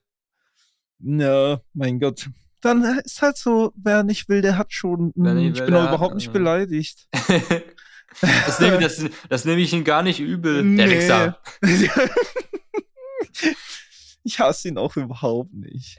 Ja, mein Gott. Dann ist halt so, wer nicht will, der hat schon. Mh, ich will, bin auch überhaupt nicht beleidigt. das, nehme, das, das nehme ich ihn gar nicht übel, der nee. Wichser. ich hasse ihn auch überhaupt nicht.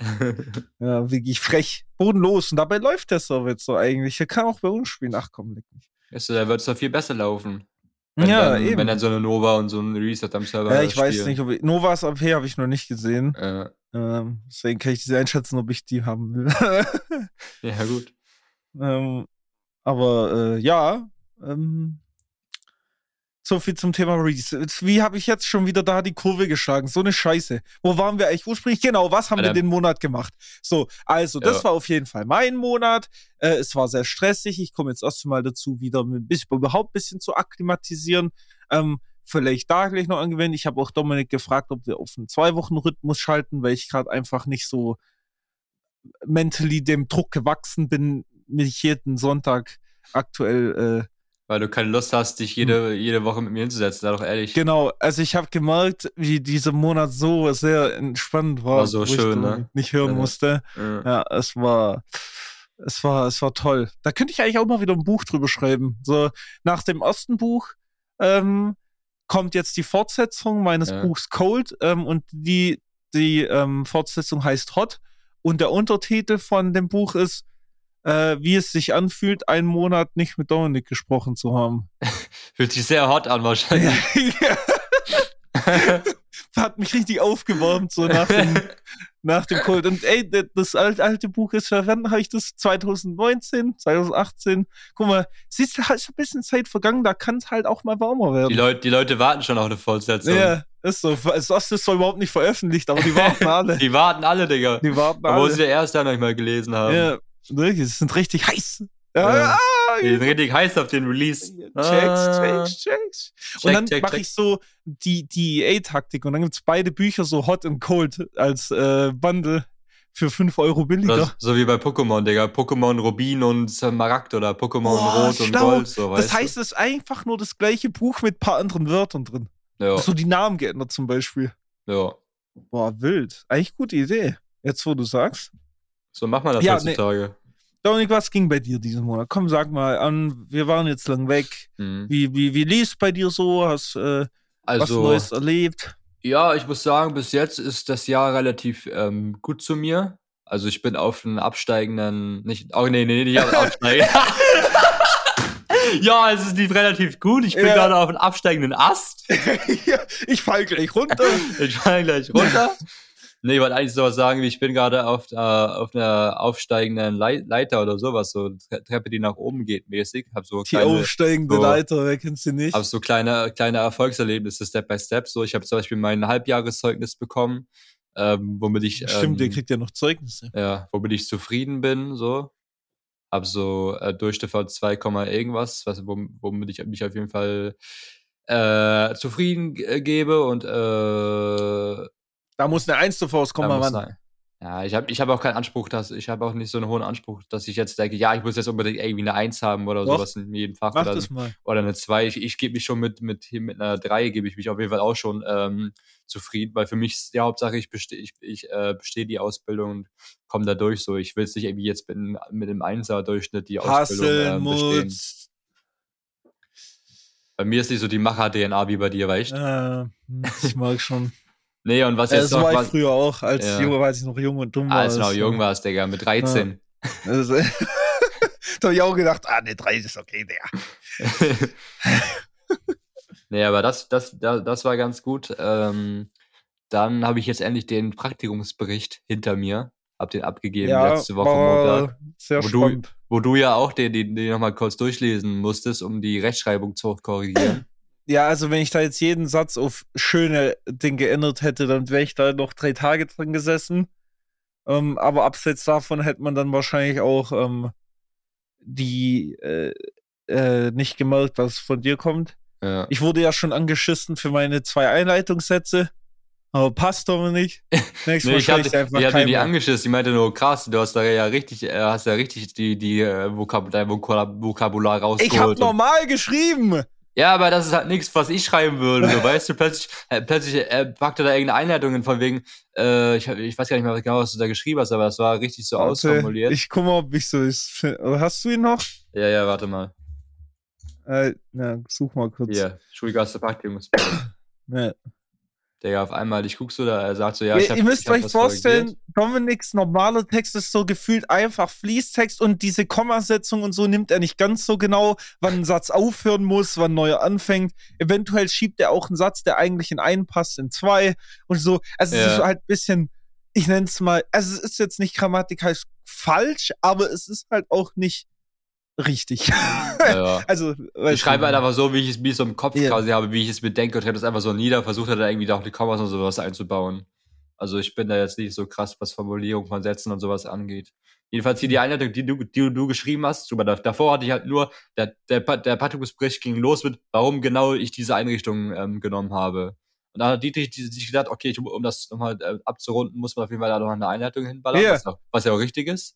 ja, wirklich frech, bodenlos. Und dabei läuft der jetzt so eigentlich. Er kann auch bei uns spielen. Ach komm, leck mich. Also, da wird es doch viel besser laufen. Wenn ja, dann, eben. Wenn dann so eine Nova und so ein Reset am Server Ja, ich spielen. weiß nicht, ob ich, Novas AP habe ich noch nicht gesehen. Ja. Ähm, deswegen kann ich diese einschätzen, ob ich die haben will. ja, gut. Ähm, aber äh, ja, ähm, so viel zum Thema Reese. Wie habe ich jetzt schon wieder da die Kurve geschlagen? So eine Scheiße. Wo waren wir eigentlich ursprünglich? Genau, was haben Alter. wir den Monat gemacht? So, also, das ja. war auf jeden Fall mein Monat. Äh, es war sehr stressig. Ich komme jetzt erst mal dazu, wieder ein bisschen, überhaupt ein bisschen zu akklimatisieren. Ähm, vielleicht da gleich noch angewendet. Ich habe auch Dominik gefragt, ob wir auf einen Zwei-Wochen-Rhythmus schalten, weil ich gerade einfach nicht so mentally dem Druck gewachsen bin, mich jeden Sonntag aktuell äh, weil du keine Lust hast, dich jede, hm. jede Woche mit mir hinzusetzen, sei doch ehrlich. Genau, also ich habe gemerkt, wie dieser Monat so sehr entspannt war. War so schön, ne? Nicht hören ja. musste. Ja. ja, es war, es war, es war toll. Da könnte ich eigentlich auch mal wieder ein Buch drüber schreiben. So, nach dem ersten Buch, ähm, kommt jetzt die Fortsetzung meines ja. Buchs Cold, ähm, und die, die, ähm, Fortsetzung heißt Hot. Und der Untertitel von dem Buch ist äh, wie es sich anfühlt, einen Monat nicht mit Dominik gesprochen zu haben. Fühlt sich sehr hot an wahrscheinlich. Hat mich richtig aufgewärmt, so nach dem, nach dem Cold. Und ey, das alte, alte Buch ist verwendet, habe ich das 2019, 2018. Guck mal, siehst du, ist ein bisschen Zeit vergangen, da kann es halt auch mal warmer werden. Die Leute, die Leute warten schon auf eine Fortsetzung. Ja, ist so. Das ist zwar überhaupt nicht veröffentlicht, aber die warten alle. die warten alle, Digga. Die warten alle. Wo sie erst dann noch mal gelesen haben. Ja, die sind richtig heiß. Ja, ja. Die sind richtig heiß auf den Release. Checks, ah. checks, checks. Und dann mache ich so die, die EA-Taktik und dann gibt es beide Bücher so Hot und Cold als äh, Bundle für 5 Euro billiger. Das, so wie bei Pokémon, Digga. Pokémon Rubin und Smaragd oder Pokémon oh, Rot schlau. und Gold. So, das heißt, es ist einfach nur das gleiche Buch mit ein paar anderen Wörtern drin. Ja. So die Namen geändert zum Beispiel. Ja. Boah, wild. Eigentlich gute Idee. Jetzt, wo du sagst. So macht man das ja, heutzutage. Nee. Dominik, was ging bei dir diesen Monat? Komm, sag mal an, wir waren jetzt lang weg. Mhm. Wie, wie, wie lief bei dir so? Hast äh, also, was Neues erlebt? Ja, ich muss sagen, bis jetzt ist das Jahr relativ ähm, gut zu mir. Also ich bin auf einen absteigenden, nicht, oh nee, nee, nicht auf einen absteigenden. ja, es ist relativ gut. Ich bin ja. gerade auf einem absteigenden Ast. ich fall gleich runter. ich fall gleich runter. Nee, ich wollte eigentlich sowas sagen, wie ich bin gerade auf, äh, auf einer aufsteigenden Leiter oder sowas, so Treppe, die nach oben geht, mäßig. Hab so die aufsteigende so, Leiter, wer kennst du nicht? Hab so kleine, kleine Erfolgserlebnisse, Step by Step. So, ich habe zum Beispiel mein Halbjahreszeugnis bekommen, ähm, womit ich. Stimmt, ähm, der kriegt ja noch Zeugnisse. Ja, womit ich zufrieden bin, so. Hab so äh, Durchschnitt von 2, irgendwas, was, womit ich mich auf jeden Fall äh, zufrieden gebe und äh, da muss eine Eins zuvor kommen, Mann. Ja, ich habe ich hab auch keinen Anspruch, dass ich habe auch nicht so einen hohen Anspruch, dass ich jetzt denke, ja, ich muss jetzt unbedingt irgendwie eine Eins haben oder Doch. sowas in jedem Fach. Mach oder, das mal. oder eine Zwei. Ich, ich gebe mich schon mit, mit, mit einer Drei, gebe ich mich auf jeden Fall auch schon ähm, zufrieden, weil für mich ist die Hauptsache, ich bestehe ich, ich, äh, besteh die Ausbildung und komme da durch. So, ich will es nicht irgendwie jetzt mit, mit einem Einser-Durchschnitt die Ausbildung ähm, bestehen. Bei mir ist nicht so die Macher-DNA wie bei dir, weißt du? Äh, ich mag schon. nee, und was Äh, jetzt so noch. war ich früher auch, als Ja. Junge, als ich noch jung und dumm war. als du noch jung warst, Digga, mit 13. Also, da hab ich auch gedacht, ah, ne, 30 ist okay, der. nee, aber das, das, das, das war ganz gut. Ähm, dann habe ich jetzt endlich den Praktikumsbericht hinter mir. Hab den abgegeben Ja, letzte Woche Montag. war sehr Wo du-. Wo du ja auch den, den, den nochmal kurz durchlesen musstest, um die Rechtschreibung zu korrigieren. Ja, also wenn ich da jetzt jeden Satz auf schöne Ding geändert hätte, dann wäre ich da noch drei Tage drin gesessen. Ähm, aber abseits davon hätte man dann wahrscheinlich auch ähm, die äh, äh, nicht gemerkt, was von dir kommt. ja. Ich wurde ja schon angeschissen für meine zwei Einleitungssätze, aber passt doch nicht. Nächstes Nee, ich habe schreib ich einfach die, dir die angeschissen. Die meinte nur, krass, du hast da ja richtig, äh, hast ja richtig die, die äh, Vokab dein Vokab Vokabular Ich habe rausgeholt. normal geschrieben. Ja, aber das ist halt nichts, was ich schreiben würde. So, weißt du, plötzlich, äh, plötzlich äh, packte da irgendeine Einleitung von wegen, äh, ich, ich weiß gar nicht mehr genau, was du da geschrieben hast, aber das war richtig so Warte, ausformuliert. Ich guck mal, ob ich so ist. Hast du ihn noch? ja, ja, warte mal. Äh, na, such mal kurz. Hier, Schulgasse Praktikum. Digga, auf einmal, ich guck so da, er sagt so, ja, Ja, ich hab, ihr müsst ich hab euch vorstellen. Dominiks normaler Text ist so gefühlt einfach Fließtext und diese Kommasetzung und so nimmt er nicht ganz so genau, wann ein Satz aufhören muss, wann neuer anfängt. Eventuell schiebt er auch einen Satz, der eigentlich in einen passt, in zwei und so. Also es Ja. ist halt ein bisschen, ich nenne es mal, also es ist jetzt nicht grammatikalisch falsch, aber es ist halt auch nicht richtig. Ja. also, Ich schreibe halt einfach so, wie ich es es so im Kopf Ja. quasi habe, wie ich es bedenke und schreibe das einfach so nieder, versuche da irgendwie auch die Kommas und sowas einzubauen. Also ich bin da jetzt nicht so krass, was Formulierung von Sätzen und sowas angeht. Jedenfalls hier die Einleitung, die du, die du geschrieben hast, super, da- davor hatte ich halt nur, der, der, der Praktikumsbericht ging los mit, warum genau ich diese Einrichtung ähm, genommen habe. Und da hat Dietrich die- sich gedacht, okay, ich, um das nochmal äh, abzurunden, muss man auf jeden Fall da noch eine Einleitung hinballern, Ja. was, auch, was ja auch richtig ist.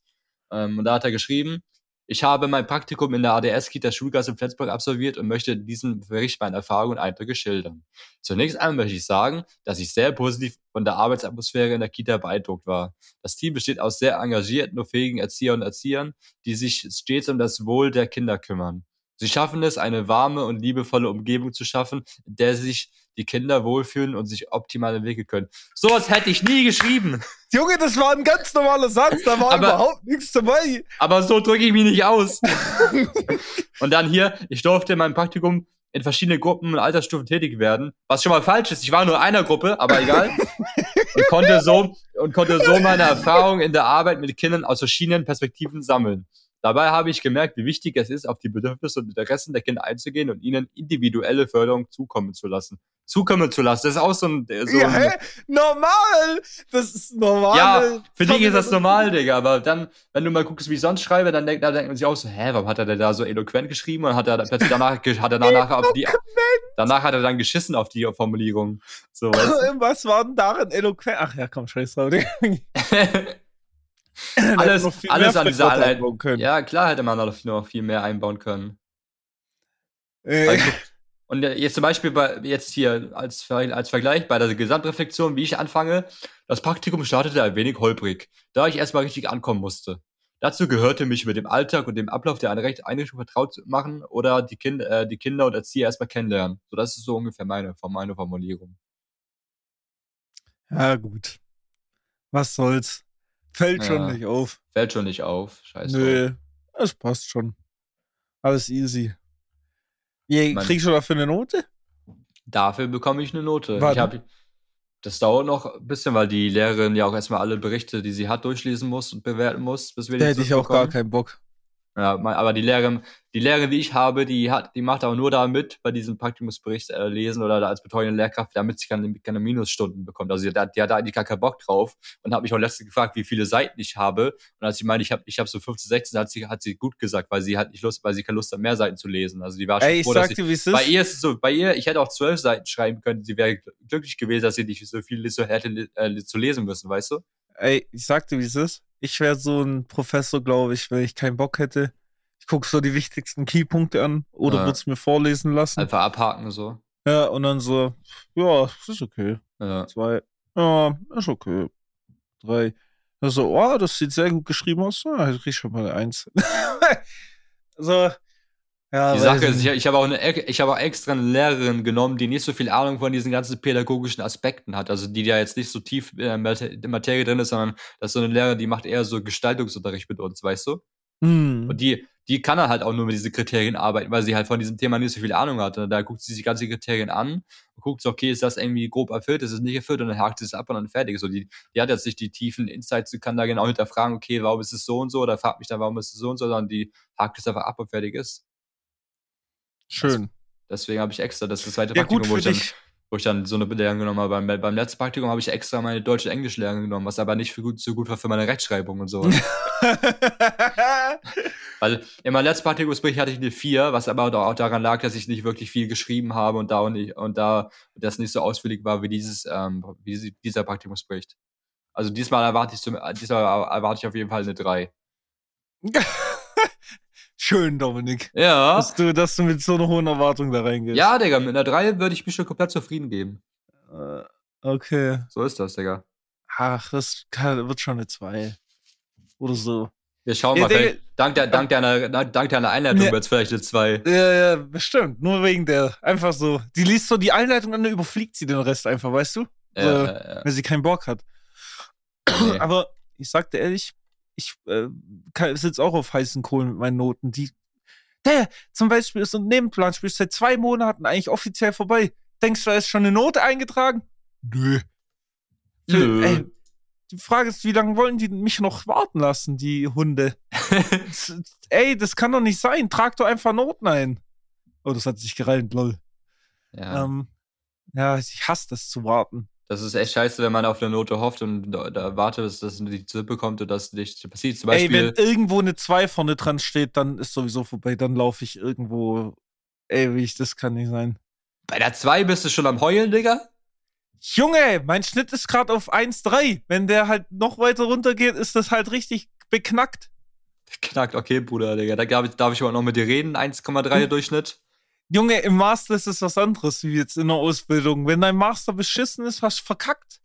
Ähm, und da hat er geschrieben, ich habe mein Praktikum in der ADS-Kita Schulgas in Flensburg absolviert und möchte in diesem Bericht meine Erfahrungen und Eindrücke schildern. Zunächst einmal möchte ich sagen, dass ich sehr positiv von der Arbeitsatmosphäre in der Kita beeindruckt war. Das Team besteht aus sehr engagierten und fähigen Erzieher und Erziehern, die sich stets um das Wohl der Kinder kümmern. Sie schaffen es, eine warme und liebevolle Umgebung zu schaffen, in der sich die Kinder wohlfühlen und sich optimal entwickeln können. Sowas hätte ich nie geschrieben. Junge, das war ein ganz normaler Satz, da war Aber- überhaupt nichts dabei. Aber so drücke ich mich nicht aus. und dann hier, ich durfte in meinem Praktikum in verschiedene Gruppen und Altersstufen tätig werden, was schon mal falsch ist. Ich war nur in einer Gruppe, aber egal. und konnte so und konnte so meine Erfahrungen in der Arbeit mit Kindern aus verschiedenen Perspektiven sammeln. Dabei habe ich gemerkt, wie wichtig es ist, auf die Bedürfnisse und Interessen der Kinder einzugehen und ihnen individuelle Förderung zukommen zu lassen. Zukommen zu lassen, das ist auch so ein, so ja, ein hä? Normal! Das ist normal. ja, für dich ist das normal, Digga, aber dann, wenn du mal guckst, wie ich sonst schreibe, dann denkt, dann denkt man sich auch so, hä, warum hat er denn da so eloquent geschrieben und hat er dann plötzlich danach, hat er danach auf die, danach hat er dann geschissen auf die Formulierung. So, weißt du? Was war denn darin eloquent? Ach ja, komm, scheiß drauf. alles, alles an dieser können. Ja, klar hätte man noch, viel mehr einbauen können. Äh, Also, und jetzt zum Beispiel bei, jetzt hier als, als Vergleich bei der Gesamtreflexion, wie ich anfange, das Praktikum startete ein wenig holprig, da ich erstmal richtig ankommen musste. Dazu gehörte mich mit dem Alltag und dem Ablauf der Einricht- Einrichtung vertraut machen oder die, kind, äh, die Kinder und Erzieher erstmal kennenlernen. So, das ist so ungefähr meine, meine Formulierung. ja, gut. Was soll's? Fällt schon Ja. nicht auf. Fällt schon nicht auf. Scheiße. Nö, das passt schon. Alles easy. Wie, Mann. kriegst du dafür eine Note? Dafür bekomme ich eine Note. Wann? Ich hab, das dauert noch ein bisschen, weil die Lehrerin ja auch erstmal alle Berichte, die sie hat, durchlesen muss und bewerten muss, bis wir Da hätte ich auch gar keinen Bock. Ja, aber die Lehrerin, die Lehrerin, die ich habe, die hat, die macht auch nur da mit bei diesem Praktikumsbericht äh, lesen oder als betreuende Lehrkraft, damit sie keine, keine Minusstunden bekommt. Also die, hat- die hat da eigentlich gar keinen Bock drauf und hat mich auch letztens gefragt, wie viele Seiten ich habe. Und als sie meinte, ich habe ich hab so 15, 16, hat sie, hat sie gut gesagt, weil sie hat nicht Lust, weil sie keine Lust hat, mehr Seiten zu lesen. Also die war schon Ey, ich froh, dass ich, dir, wie es bei ihr ist es so, bei ihr, ich hätte auch zwölf Seiten schreiben können, sie wäre gl- glücklich gewesen, dass sie nicht so viel so hätte äh, zu lesen müssen, weißt du? Ey, ich sag dir, wie es ist. Ich wäre so ein Professor, glaube ich, wenn ich keinen Bock hätte. Ich gucke so die wichtigsten Keypunkte an oder Ja. würde es mir vorlesen lassen. Einfach abhaken so. Ja, und dann so, ja, das ist okay. Ja. Zwei, ja, ist okay. Drei. Also, oh, das sieht sehr gut geschrieben aus. Ah, ich krieg schon mal eine Eins. so, Ja, Die Sache ist, ich, ich habe auch, eine, ich habe auch extra eine Lehrerin genommen, die nicht so viel Ahnung von diesen ganzen pädagogischen Aspekten hat. Also die da jetzt nicht so tief in der Materie drin ist, sondern das ist so eine Lehrerin, die macht eher so Gestaltungsunterricht mit uns, weißt du? Hm. Und die, die kann dann halt auch nur mit diesen Kriterien arbeiten, weil sie halt von diesem Thema nicht so viel Ahnung hat. Und da guckt sie sich die ganzen Kriterien an und guckt so, okay, ist das irgendwie grob erfüllt, ist es nicht erfüllt und dann hakt sie es ab und dann fertig. So, die, die hat jetzt nicht die tiefen Insights, sie kann da genau hinterfragen, okay, warum ist es so und so, oder fragt mich dann, warum ist es so und so, sondern die hakt es einfach ab und fertig ist. Schön. Deswegen habe ich extra das, das zweite Ja, Praktikum, gut wo ich, dann, wo ich dann so eine Lehrerin genommen habe. Beim, beim letzten Praktikum habe ich extra meine deutsche Englischlehrerin genommen, was aber nicht gut, so gut war für meine Rechtschreibung und so. Weil in meinem letzten Praktikumsbericht hatte ich eine 4, was aber auch daran lag, dass ich nicht wirklich viel geschrieben habe und da und, nicht, und da das nicht so ausführlich war wie dieses, ähm, wie diese- dieser Praktikumsbericht. Also diesmal erwarte ich zum, diesmal erwarte ich auf jeden Fall eine 3. Schön, Dominik. Ja. Dass du, dass du mit so einer hohen Erwartung da reingehst. Ja, Digga, mit einer 3 würde ich mich schon komplett zufrieden geben. Äh, Okay. So ist das, Digga. Ach, das kann, wird schon eine 2. Oder so. Wir schauen Ja, mal, Digga. dank, der, dank, deiner, dank deiner Einleitung Ja. wird es vielleicht eine 2. Ja, ja, bestimmt. Nur wegen der. Einfach so. Die liest so die Einleitung an, dann überfliegt sie den Rest einfach, weißt du? Ja, So, ja, ja. Wenn sie keinen Bock hat. Nee. Aber ich sag dir ehrlich, ich äh, sitze auch auf heißen Kohlen mit meinen Noten. Die, der, zum Beispiel ist ein Nebenplanspiel seit zwei Monaten eigentlich offiziell vorbei. Denkst du, da ist schon eine Note eingetragen? Nö. Nö. Ey, die Frage ist, wie lange wollen die mich noch warten lassen, die Hunde? Ey, das kann doch nicht sein. Trag doch einfach Noten ein. Oh, das hat sich gereimt, lol. ja. Ähm, ja, ich hasse das zu warten. Das ist echt scheiße, wenn man auf eine Note hofft und da, da wartet, dass das nicht zurückbekommt und das nicht passiert. Zum Ey, Beispiel, wenn irgendwo eine 2 vorne dran steht, dann ist sowieso vorbei. Dann laufe ich irgendwo. Ey, wie ich, das kann nicht sein. bei der 2 bist du schon am Heulen, Digga? Junge, mein Schnitt ist gerade auf 1,3. Wenn der halt noch weiter runtergeht, ist das halt richtig beknackt. Knackt, okay, Bruder, Digga. Da darf ich, darf ich aber noch mit dir reden. 1,3 Hm. Durchschnitt. Junge, im Master ist es was anderes, wie jetzt in der Ausbildung. Wenn dein Master beschissen ist, hast du verkackt.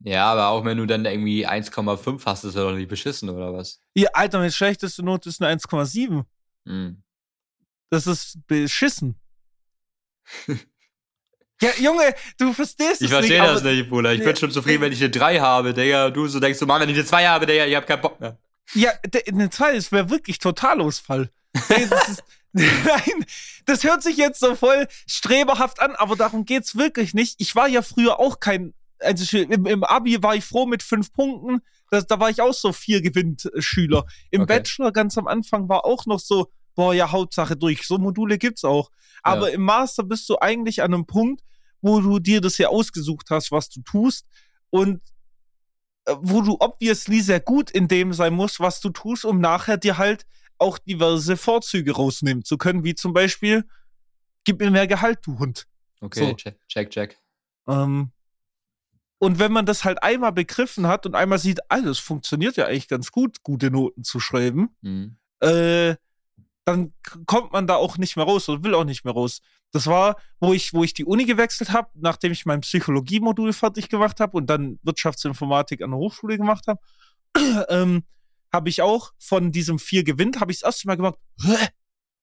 Ja, aber auch wenn du dann irgendwie 1,5 hast, ist ja doch nicht beschissen, oder was? Ja, Alter, meine schlechteste Note ist eine 1,7. Hm. Das ist beschissen. ja, Junge, du verstehst Ich es verstehe nicht. das aber- nicht, Bruder. Ich Nee. bin schon zufrieden, wenn ich eine 3 habe, Digga. Du so denkst, du, Mann, wenn ich eine 2 habe, Digga, ich hab keinen Bock mehr. Ja, eine 2, das wäre wirklich Totalausfall. Ey, das ist, nein, das hört sich jetzt so voll streberhaft an, aber darum geht's wirklich nicht. Ich war ja früher auch kein, also im, im Abi war ich froh mit fünf Punkten. Das, da war ich auch so vier Gewinnt-Schüler. Im Okay. Bachelor ganz am Anfang war auch noch so, boah, ja, Hauptsache durch. So Module gibt's auch. Aber Ja. im Master bist du eigentlich an einem Punkt, wo du dir das ja ausgesucht hast, was du tust. Und äh, wo du obviously sehr gut in dem sein musst, was du tust, um nachher dir halt auch diverse Vorzüge rausnehmen zu können, wie zum Beispiel, gib mir mehr Gehalt, du Hund. Okay, So. check, check, check. Ähm, und wenn man das halt einmal begriffen hat und einmal sieht, alles funktioniert ja eigentlich ganz gut, gute Noten zu schreiben, Hm. äh, dann kommt man da auch nicht mehr raus oder will auch nicht mehr raus. Das war, wo ich, wo ich die Uni gewechselt habe, nachdem ich mein Psychologiemodul fertig gemacht habe und dann Wirtschaftsinformatik an der Hochschule gemacht habe, ähm, habe ich auch von diesem vier gewinnt, habe ich das erste Mal gemacht,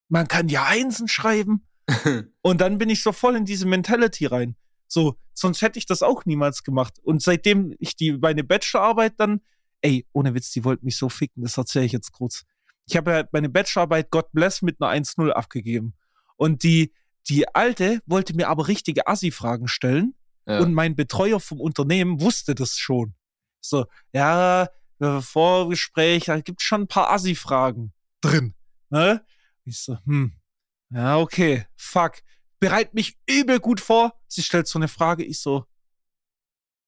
man kann ja Einsen schreiben. Und dann bin ich so voll in diese Mentality rein. So, sonst hätte ich das auch niemals gemacht. Und seitdem ich die, meine Bachelorarbeit dann, ey, ohne Witz, die wollten mich so ficken, das erzähle ich jetzt kurz. Ich habe ja meine Bachelorarbeit God Bless mit einer 1-0 abgegeben. Und die, die alte wollte mir aber richtige Assi-Fragen stellen. ja. Und mein Betreuer vom Unternehmen wusste das schon. So, ja, äh, Vorgespräch, da gibt schon ein paar Assi-Fragen drin. Ne? Ich so, hm, ja, okay, fuck. Bereit mich übel gut vor. Sie stellt so eine Frage, ich so,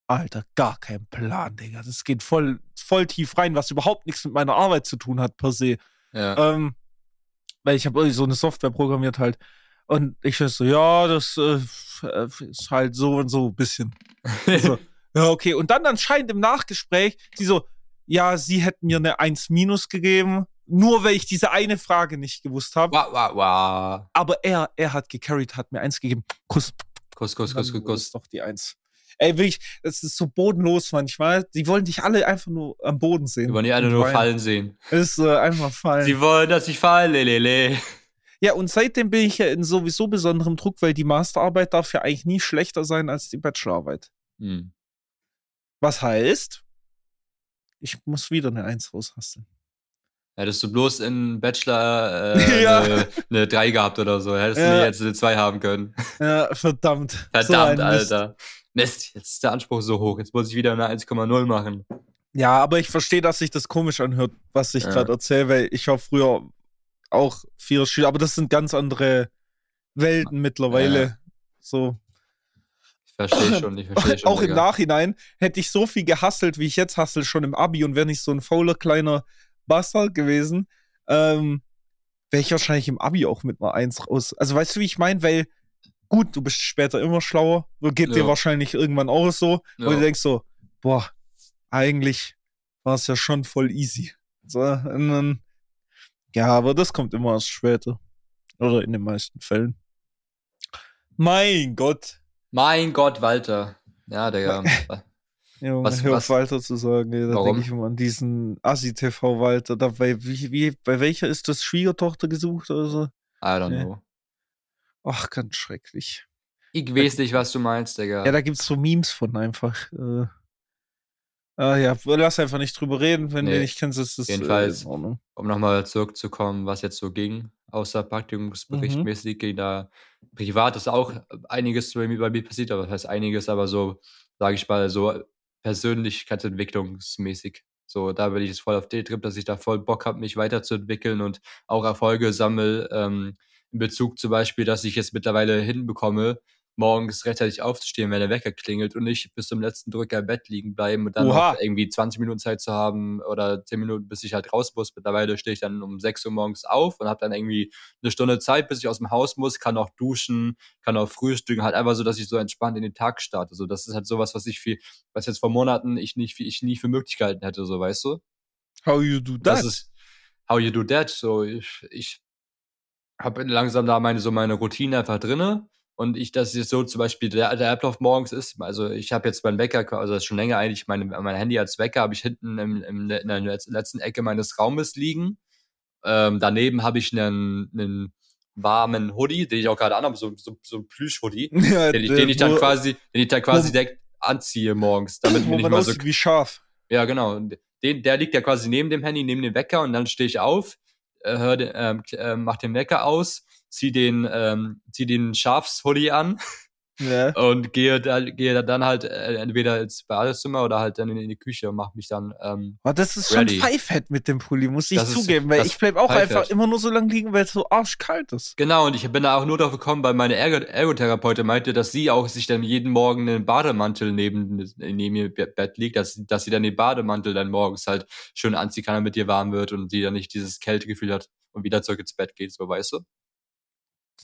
Alter, gar kein Plan, Digga. Das geht voll, voll tief rein, was überhaupt nichts mit meiner Arbeit zu tun hat, per se. ja. Ähm, weil ich habe so eine Software programmiert halt. Und ich so, ja, das äh, ist halt so und so ein bisschen. So, ja, okay. Und dann anscheinend im Nachgespräch, die so, ja, sie hätten mir eine 1 minus gegeben, nur weil ich diese eine Frage nicht gewusst habe. Wah, wah, wah. Aber er, er hat gecarried, hat mir eins gegeben. Kuss. Kuss, Kuss, Kuss, Kuss, Kuss. Doch die Eins. Ey, wirklich, das ist so bodenlos manchmal. Die wollen dich alle einfach nur am Boden sehen. Wir wollen die alle nur fallen sehen. Ist äh, einfach fallen. Sie wollen, dass ich falle, lelele. Ja, und seitdem bin ich ja in sowieso besonderem Druck, weil die Masterarbeit darf ja eigentlich nie schlechter sein als die Bachelorarbeit. Hm. Was heißt, ich muss wieder eine Eins raushasteln. Hättest du bloß in Bachelor äh, ja. eine, eine 3 gehabt oder so, hättest ja. du jetzt eine 2 haben können. Ja, verdammt. Verdammt, so Alter. Mist, jetzt ist der Anspruch so hoch. Jetzt muss ich wieder eine 1,0 machen. Ja, aber ich verstehe, dass sich das komisch anhört, was ich ja. gerade erzähle, weil ich war früher auch vier Schüler, aber das sind ganz andere Welten mittlerweile. So. Verstehe schon, ich verstehe schon. Auch im Nachhinein hätte ich so viel gehasselt, wie ich jetzt hassel, schon im Abi und wäre nicht so ein fauler kleiner Bastard gewesen, ähm, wäre ich wahrscheinlich im Abi auch mit einer Eins raus. Also weißt du, wie ich meine? Weil, gut, du bist später immer schlauer, geht ja. dir wahrscheinlich irgendwann auch so, ja. wo du denkst so, boah, eigentlich war es ja schon voll easy. So, dann, ja, aber das kommt immer erst später. Oder in den meisten Fällen. Mein Gott. Mein Gott, Walter. Ja, Digga. Ja, um was, was? Walter zu sagen, ja, da denke ich immer an diesen Assi-TV Walter. Da, bei, wie, wie, bei welcher ist das Schwiegertochter gesucht oder so? I don't ja. know. Ach, ganz schrecklich. Ich weiß nicht, was du meinst, Digga. Ja, da gibt's so Memes von einfach. Äh, Ah ja, lass einfach nicht drüber reden, wenn nee. du nicht kennst, ist das Jedenfalls, äh, um nochmal zurückzukommen, was jetzt so ging, außer Praktikumsberichtmäßig, mhm. ging da privat ist auch einiges bei mir, bei mir passiert, aber das heißt einiges, aber so, sage ich mal, so persönlichkeitsentwicklungsmäßig. So, da bin ich jetzt voll auf den Trip, dass ich da voll Bock habe, mich weiterzuentwickeln und auch Erfolge sammle, ähm, in Bezug zum Beispiel, dass ich jetzt mittlerweile hinbekomme, morgens rechtzeitig aufzustehen, wenn der Wecker klingelt und nicht bis zum letzten Drücker im Bett liegen bleiben und dann noch irgendwie 20 Minuten Zeit zu haben oder 10 Minuten, bis ich halt raus muss. Mittlerweile stehe ich dann um 6 Uhr morgens auf und habe dann irgendwie eine Stunde Zeit, bis ich aus dem Haus muss, kann auch duschen, kann auch frühstücken, halt einfach so, dass ich so entspannt in den Tag starte. So, das ist halt sowas, was ich viel, was jetzt vor Monaten ich nicht, ich nie für möglich gehalten hätte, so, weißt du? How you do that? Das ist, how you do that? So, ich, ich habe langsam da meine, so meine Routine einfach drinne und ich, dass jetzt so zum Beispiel der, der Ablauf morgens ist, also ich habe jetzt meinen Wecker, also schon länger eigentlich meine, mein Handy als Wecker habe ich hinten im, im, in der letzten Ecke meines Raumes liegen. Ähm, daneben habe ich einen, einen warmen Hoodie, den ich auch gerade anhabe, so, so, so ein Plüsch-Hoodie, ja, den, den, ich dann quasi, den ich dann quasi direkt anziehe morgens, damit mir nicht mal so wie scharf. Ja, genau. Den, der liegt ja quasi neben dem Handy, neben dem Wecker und dann stehe ich auf, äh, hör den, ähm, äh, mach den Wecker aus, zieh den, ähm, zieh den Schafshoodie an ja. und gehe, da, gehe dann halt äh, entweder ins Badezimmer oder halt dann in, in die Küche und mach mich dann. Ähm, oh, das ist ready. schon Pfeifett mit dem Pulli, muss ich das zugeben, ist, weil ich bleib auch einfach immer nur so lange liegen, weil es so arschkalt ist. Genau, und ich bin da auch nur drauf gekommen, weil meine Ergo Ergotherapeutin meinte, dass sie auch sich dann jeden Morgen einen Bademantel neben, neben ihr Bett liegt, dass, dass sie dann den Bademantel dann morgens halt schön anziehen kann, damit ihr warm wird und sie dann nicht dieses Kältegefühl hat und wieder zurück ins Bett geht, so weißt du?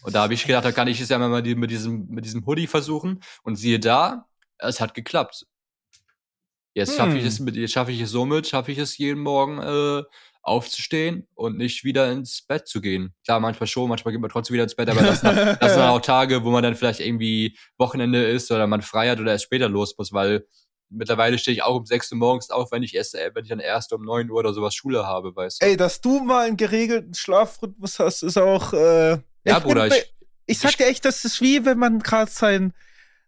Und da habe ich gedacht, da kann ich es ja mal mit diesem, mit diesem Hoodie versuchen. Und siehe da, es hat geklappt. Jetzt schaffe ich es hm. mit, jetzt schaffe ich es somit, schaffe ich es jeden Morgen äh, aufzustehen und nicht wieder ins Bett zu gehen. Klar, manchmal schon, manchmal geht man trotzdem wieder ins Bett, aber das, sind, das sind auch Tage, wo man dann vielleicht irgendwie Wochenende ist oder man frei hat oder erst später los muss, weil mittlerweile stehe ich auch um 6 Uhr morgens auf, wenn ich erst, wenn ich dann erst um 9 Uhr oder sowas Schule habe, weißt du. Ey, dass du mal einen geregelten Schlafrhythmus hast, ist auch äh, ja, ich Bruder, ich, ich sag dir echt, das ist wie, wenn man gerade sein,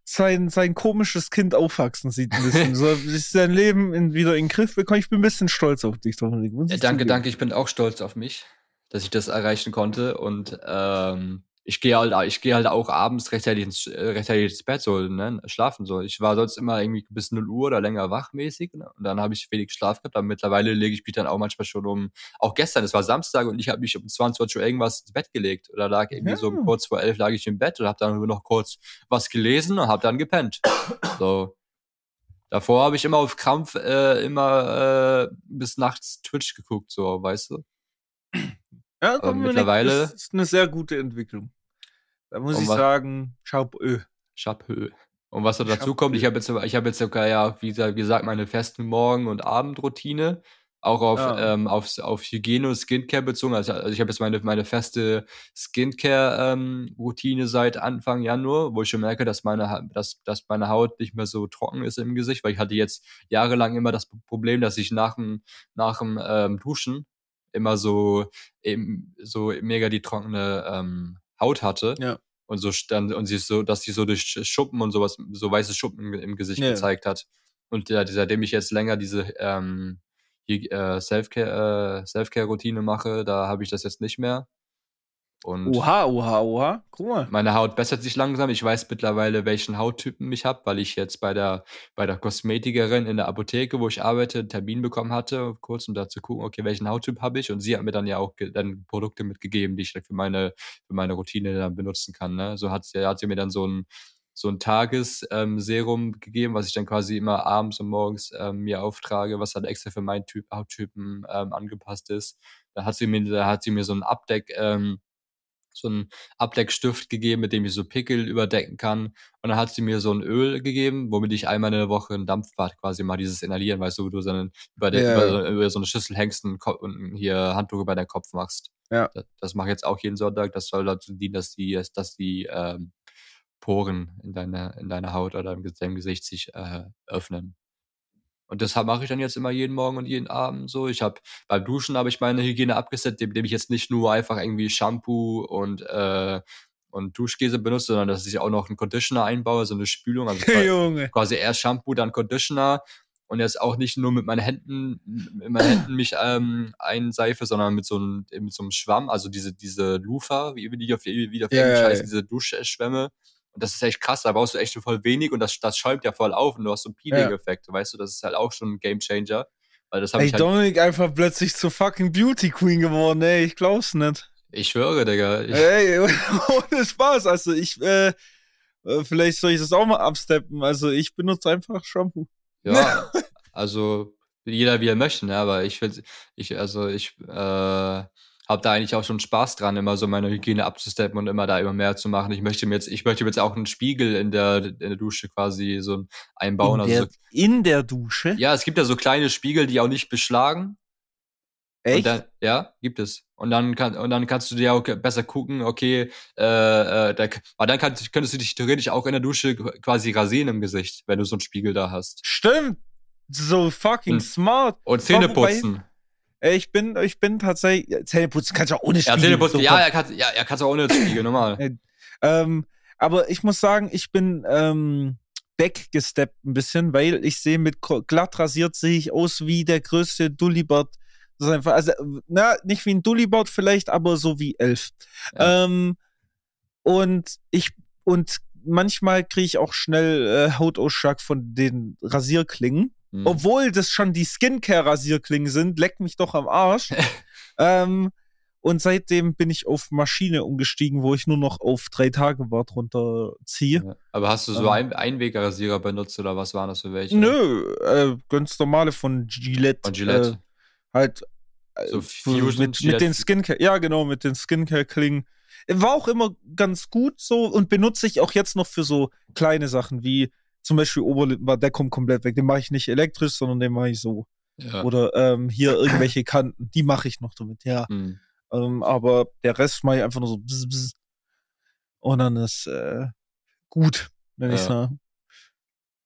sein, sein komisches Kind aufwachsen sieht ein bisschen. so, sein Leben in, wieder in den Griff bekommen. Ich bin ein bisschen stolz auf dich, Dominik. Ja, danke, zugeben. danke. Ich bin auch stolz auf mich, dass ich das erreichen konnte. Und ähm, ich gehe halt, ich gehe halt auch abends rechtzeitig ins, äh, rechtzeitig ins Bett so, ne, schlafen so. Ich war sonst immer irgendwie bis 0 Uhr oder länger wachmäßig ne? und dann habe ich wenig Schlaf gehabt. Aber mittlerweile lege ich mich dann auch manchmal schon um, auch gestern, es war Samstag und ich habe mich um 22 Uhr irgendwas ins Bett gelegt oder lag irgendwie ja. so kurz vor elf lag ich im Bett und habe dann nur noch kurz was gelesen und habe dann gepennt. so. Davor habe ich immer auf Krampf äh, immer äh, bis nachts Twitch geguckt, so, weißt du. Ja, aber mittlerweile das ist eine sehr gute Entwicklung. Da muss ich was, sagen, Chapeau. Chapeau. Und was so dazu kommt, ich habe jetzt, ich habe jetzt sogar ja, wie gesagt, meine festen Morgen- und Abendroutine, auch auf, ja. ähm, auf, auf Hygiene und Skincare bezogen. Also, also ich habe jetzt meine, meine feste Skincare-Routine ähm, seit Anfang Januar, wo ich schon merke, dass meine, dass, dass meine Haut nicht mehr so trocken ist im Gesicht, weil ich hatte jetzt jahrelang immer das Problem, dass ich nach dem, nach dem ähm, Duschen immer so, eben, so mega die trockene ähm, Haut hatte. Ja. Und so stand, und sie so, dass sie so durch Schuppen und sowas, so weiße Schuppen im Gesicht Ja. gezeigt hat. Und ja, seitdem ich jetzt länger diese ähm, Hy- äh, Self-Care, äh, Self-Care-Routine mache, da habe ich das jetzt nicht mehr. Und Oha, oha, oha. Guck mal. meine Haut bessert sich langsam. Ich weiß mittlerweile, welchen Hauttypen ich habe, weil ich jetzt bei der, bei der Kosmetikerin in der Apotheke, wo ich arbeite, einen Termin bekommen hatte, kurz um da zu gucken, okay, welchen Hauttyp habe ich. Und sie hat mir dann ja auch dann Produkte mitgegeben, die ich dann für meine, für meine Routine dann benutzen kann. Ne? So hat sie, hat sie mir dann so ein, so ein Tagesserum ähm, gegeben, was ich dann quasi immer abends und morgens ähm, mir auftrage, was halt extra für meinen typ, Hauttypen ähm, angepasst ist. Da hat sie mir, da hat sie mir so ein Abdeck, ähm, so einen Abdeckstift gegeben, mit dem ich so Pickel überdecken kann. Und dann hat sie mir so ein Öl gegeben, womit ich einmal in der Woche ein Dampfbad quasi mal dieses Inhalieren, weißt du, wo du so einen, über, den, Ja. über, so- über so eine Schüssel hängst und, und hier Handtuch über deinen Kopf machst. Ja. Das, das mache ich jetzt auch jeden Sonntag. Das soll dazu dienen, dass die, dass die ähm, Poren in deiner, in deiner Haut oder im, deinem Gesicht sich äh, öffnen. Und das mache ich dann jetzt immer jeden Morgen und jeden Abend so. Ich habe beim Duschen habe ich meine Hygiene abgesetzt, indem ich jetzt nicht nur einfach irgendwie Shampoo und äh, und Duschkäse benutze, sondern dass ich auch noch einen Conditioner einbaue, so eine Spülung. Also qua- Junge. quasi erst Shampoo, dann Conditioner und jetzt auch nicht nur mit meinen Händen, mit meinen Händen mich ähm, einseife, sondern mit so einem, mit so einem Schwamm, also diese, diese Lufa, wie wie die auf, wie die auf Ja, Englisch heißen, diese Duschschwämme. Und das ist echt krass, da brauchst du echt voll wenig und das, das schäumt ja voll auf und du hast so einen Peeling-Effekt, weißt du, das ist halt auch schon ein Gamechanger. Weil das Ey, ich halt, Dominik einfach plötzlich zur fucking Beauty Queen geworden, ey. Ich glaub's nicht. ich schwöre, Digga. Ich, Ey, ohne Spaß. Also ich, äh, äh, vielleicht soll ich das auch mal absteppen. Also ich benutze einfach Shampoo. Ja, also jeder wie er möchte, ne? aber ich will, ich, also ich äh, habe da eigentlich auch schon Spaß dran, immer so meine Hygiene abzusteppen und immer da immer mehr zu machen. Ich möchte mir jetzt, ich möchte mir jetzt auch einen Spiegel in der, in der Dusche quasi so einbauen. in, Also der, so, in der Dusche? ja, es gibt ja so kleine Spiegel, die auch nicht beschlagen. Und Echt? dann, ja, gibt es. Und dann kann, und dann kannst du dir auch besser gucken, okay, äh, äh, da, aber dann kann, könntest du dich theoretisch auch in der Dusche quasi rasieren im Gesicht, wenn du so einen Spiegel da hast. Stimmt. So fucking Hm. smart. Und Zähne putzen. Ey, ich bin, ich bin tatsächlich. ja, Zähneputzen kannst du auch ohne Ja, Spiegel. Zähne putzen. so Ja, er kann, ja, er kann es auch ohne Spiegel, normal. Äh, Ähm, aber ich muss sagen, ich bin ähm, backgesteppt ein bisschen, weil ich sehe mit glatt rasiert sehe ich aus wie der größte Dullibert. Das ist einfach, also, na, nicht wie ein Dullibert vielleicht, aber so wie elf. Ja. Ähm, und ich, und manchmal kriege ich auch schnell äh, Hautausschlag von den Rasierklingen. Hm. Obwohl das schon die Skincare-Rasierklingen sind, leckt mich doch am Arsch. ähm, und seitdem bin ich auf Maschine umgestiegen, wo ich nur noch auf drei Tage Bart runterziehe. Ja. Aber hast du so Ähm. ein Einwegrasierer benutzt oder was waren das für welche? Nö, äh, ganz normale von Gillette. Von Gillette. Äh, halt äh, So so Fusion mit, Gillette- mit den Skincare, ja genau, mit den Skincare-Klingen. War auch immer ganz gut so und benutze ich auch jetzt noch für so kleine Sachen wie zum Beispiel Oberlippenbart, der kommt komplett weg. Den mache ich nicht elektrisch, sondern den mache ich so. Ja. Oder ähm, hier irgendwelche Kanten, die mache ich noch damit, ja. Hm. Ähm, aber der Rest mache ich einfach nur so bzz, bzz. und dann ist äh, gut, wenn ich Ja. sage.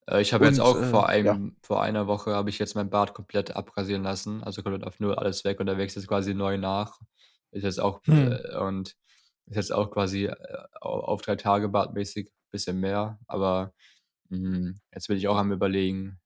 Äh, Ich habe jetzt auch äh, vor einem, vor einer Woche habe ich jetzt mein Bart komplett abrasieren lassen, also komplett auf null alles weg und der wächst jetzt quasi neu nach. Ist jetzt auch Hm. äh, und ist jetzt auch quasi äh, au- auf drei Tage Bartmäßig bisschen mehr, aber jetzt bin ich auch am überlegen,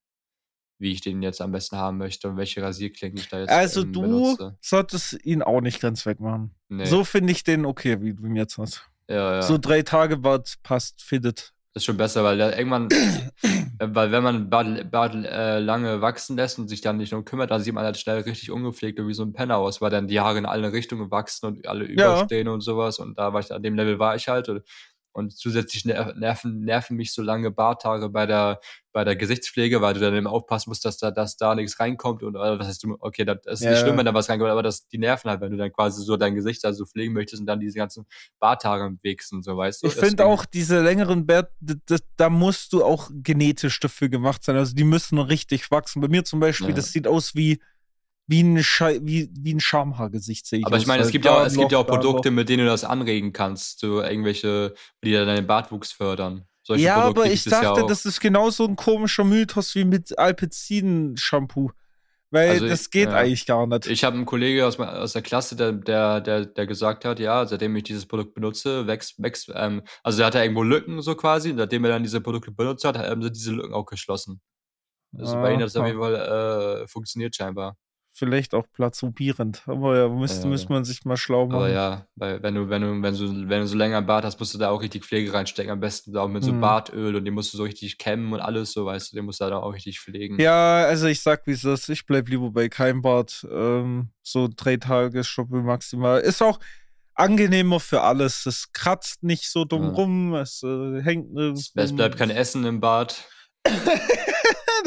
wie ich den jetzt am besten haben möchte und welche Rasierklingen ich da jetzt Also ähm, du benutze. solltest ihn auch nicht ganz wegmachen. Nee. So finde ich den okay, wie du ihn jetzt hast. ja, ja. So drei Tage Bart passt, fittet. Das ist schon besser, weil der irgendwann, äh, weil wenn man Bart, Bart äh, lange wachsen lässt und sich dann nicht um kümmert, dann sieht man halt schnell richtig ungepflegt und wie so ein Penner aus, weil dann die Haare in alle Richtungen wachsen und alle Ja. überstehen und sowas. Und da war ich, an dem Level war ich halt. Und, und zusätzlich ner- nerven, nerven mich so lange Barthaare bei der, bei der Gesichtspflege, weil du dann eben aufpassen musst, dass da, dass da nichts reinkommt. Und was heißt du, okay, das ist Ja. nicht schlimm, wenn da was reinkommt, aber das, die nerven halt, wenn du dann quasi so dein Gesicht da so pflegen möchtest und dann diese ganzen Barthaare im Weg sind, so weißt du. Ich finde auch diese längeren d- da musst du auch genetisch dafür gemacht sein. Also die müssen richtig wachsen. Bei mir zum Beispiel, Ja. das sieht aus wie, wie ein, Schei wie, wie ein Schamhaargesicht, sehe ich Aber ich aus. meine, es gibt ja da auch, es gibt ja auch da Produkte, mit denen du das anregen kannst. So irgendwelche, die dann deinen Bartwuchs fördern. Solche Ja, Produkte aber ich ja dachte, auch. das ist genauso ein komischer Mythos wie mit Alpecin-Shampoo. Weil also das ich, geht ja. eigentlich gar nicht. Ich habe einen Kollege aus, aus der Klasse, der, der, der, der gesagt hat, ja, seitdem ich dieses Produkt benutze, wächst, wächst, ähm, also er hatte irgendwo Lücken so quasi, und seitdem er dann diese Produkte benutzt hat, haben sie diese Lücken auch geschlossen. Also ah, bei ihnen hat es auf jeden Fall äh, funktioniert scheinbar vielleicht auch platzubierend. Aber ja, müsste, ja, müsste man sich mal schlau machen. Aber ja, weil wenn du, wenn du, wenn du, wenn du so länger Bart hast, musst du da auch richtig Pflege reinstecken. Am besten auch mit so mhm. Bartöl und den musst du so richtig kämmen und alles so, weißt du, den musst du da auch richtig pflegen. Ja, also ich sag, wie es ist. Ich bleib lieber bei keinem Bart. Ähm, so drei Tage Shoppe maximal. Ist auch angenehmer für alles. Es kratzt nicht so dumm ja. rum, es äh, hängt nirgends. Es bleibt kein Essen im Bart.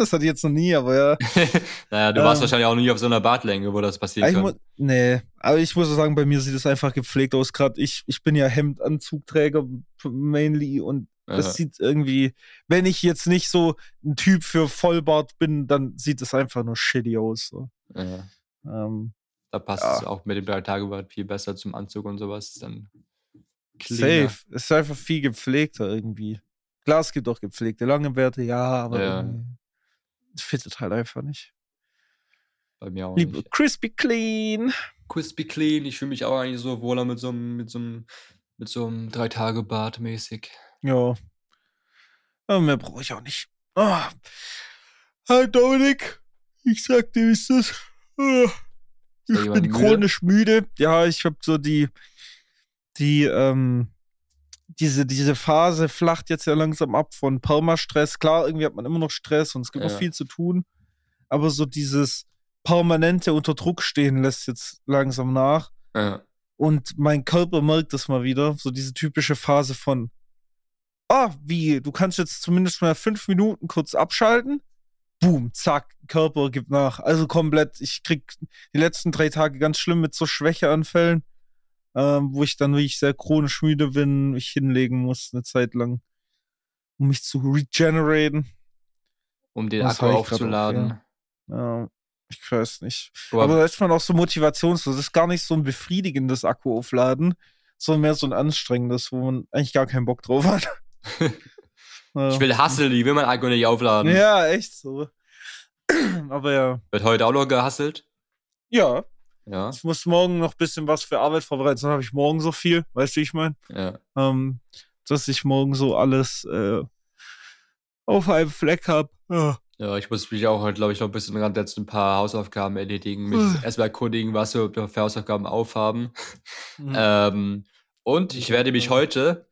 das hatte ich jetzt noch nie, aber ja. naja, du ähm, warst wahrscheinlich auch nie auf so einer Bartlänge, wo das passieren kann. Nee, aber ich muss sagen, bei mir sieht es einfach gepflegt aus. Gerade ich, ich bin ja Hemdanzugträger mainly und es ja. sieht irgendwie, wenn ich jetzt nicht so ein Typ für Vollbart bin, dann sieht es einfach nur shitty aus. So. Ähm, da passt ja. es auch mit dem Drei-Tage-Bart viel besser zum Anzug und sowas. Dann cleaner. Safe. Es ist einfach viel gepflegter irgendwie. Klar, es gibt auch gepflegte lange Bärte, ja, aber ja fittet halt einfach nicht. Bei mir auch Liebe nicht. Crispy Clean. Crispy Clean. Ich fühle mich auch eigentlich so wohler mit so einem, mit so einem, mit so einem Drei-Tage-Bart mäßig. Ja. Aber mehr brauche ich auch nicht. Oh. Hi Dominik. Ich sag dir, wie ist das? Oh. Ich bin müde? chronisch müde. Ja, ich habe so die, die, ähm, diese, diese Phase flacht jetzt ja langsam ab von Permastress. Klar, irgendwie hat man immer noch Stress und es gibt ja. noch viel zu tun. Aber so dieses permanente unter Druck stehen lässt jetzt langsam nach. Ja. Und mein Körper merkt das mal wieder. So diese typische Phase von, ah, oh, wie, du kannst jetzt zumindest mal fünf Minuten kurz abschalten. Boom, zack, Körper gibt nach. Also komplett, ich krieg die letzten drei Tage ganz schlimm mit so Schwächeanfällen ähm, wo ich dann wirklich sehr chronisch müde bin, mich hinlegen muss eine Zeit lang, um mich zu regenerieren. Um den Akku aufzuladen. Ja. ja. ich weiß nicht. Boah. Aber da ist man auch so motivationslos. Das ist gar nicht so ein befriedigendes Akku aufladen, sondern mehr so ein anstrengendes, wo man eigentlich gar keinen Bock drauf hat. ich will Hustle, ich will mein Akku nicht aufladen. Ja, echt so. Aber ja. Wird heute auch noch gehasselt? Ja. Ja. Ich muss morgen noch ein bisschen was für Arbeit vorbereiten, dann habe ich morgen so viel, weißt du, wie ich meine? Ja. Ähm, dass ich morgen so alles äh, auf einem Fleck habe. Ja. ja. ich muss mich auch heute, glaube ich, noch ein bisschen ran jetzt ein paar Hausaufgaben erledigen, mich erstmal erkundigen, was wir für Hausaufgaben aufhaben. Mhm. Ähm, und ich werde mich heute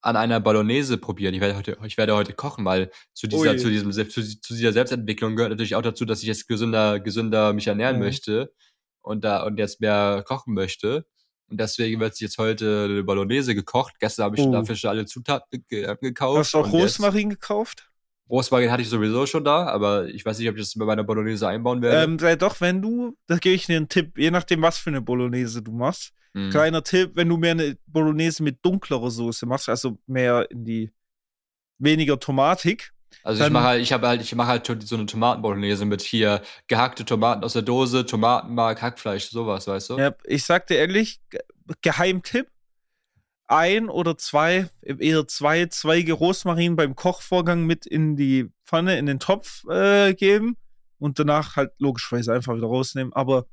an einer Bolognese probieren. Ich werde heute, ich werde heute kochen, weil zu dieser, zu diesem, zu, zu, dieser Selbstentwicklung gehört natürlich auch dazu, dass ich jetzt gesünder, gesünder mich ernähren mhm. möchte und da und jetzt mehr kochen möchte. Und deswegen wird jetzt heute eine Bolognese gekocht. Gestern habe ich oh. dafür schon alle Zutaten ge äh, gekauft. Hast du auch Rosmarin gekauft? Rosmarin hatte ich sowieso schon da, aber ich weiß nicht, ob ich das bei meiner Bolognese einbauen werde. Ähm, sei doch, wenn du, da gebe ich dir einen Tipp, je nachdem, was für eine Bolognese du machst. Mhm. Kleiner Tipp, wenn du mehr eine Bolognese mit dunklerer Soße machst, also mehr in die weniger Tomatik, also ich mache halt, ich habe halt, ich mache halt so eine Tomatenbolognese mit hier gehackte Tomaten aus der Dose, Tomatenmark, Hackfleisch, sowas, weißt du? Ja, ich sag dir ehrlich, Geheimtipp. Ein oder zwei, eher zwei Zweige Rosmarin beim Kochvorgang mit in die Pfanne, in den Topf äh, geben und danach halt logischerweise einfach wieder rausnehmen. Aber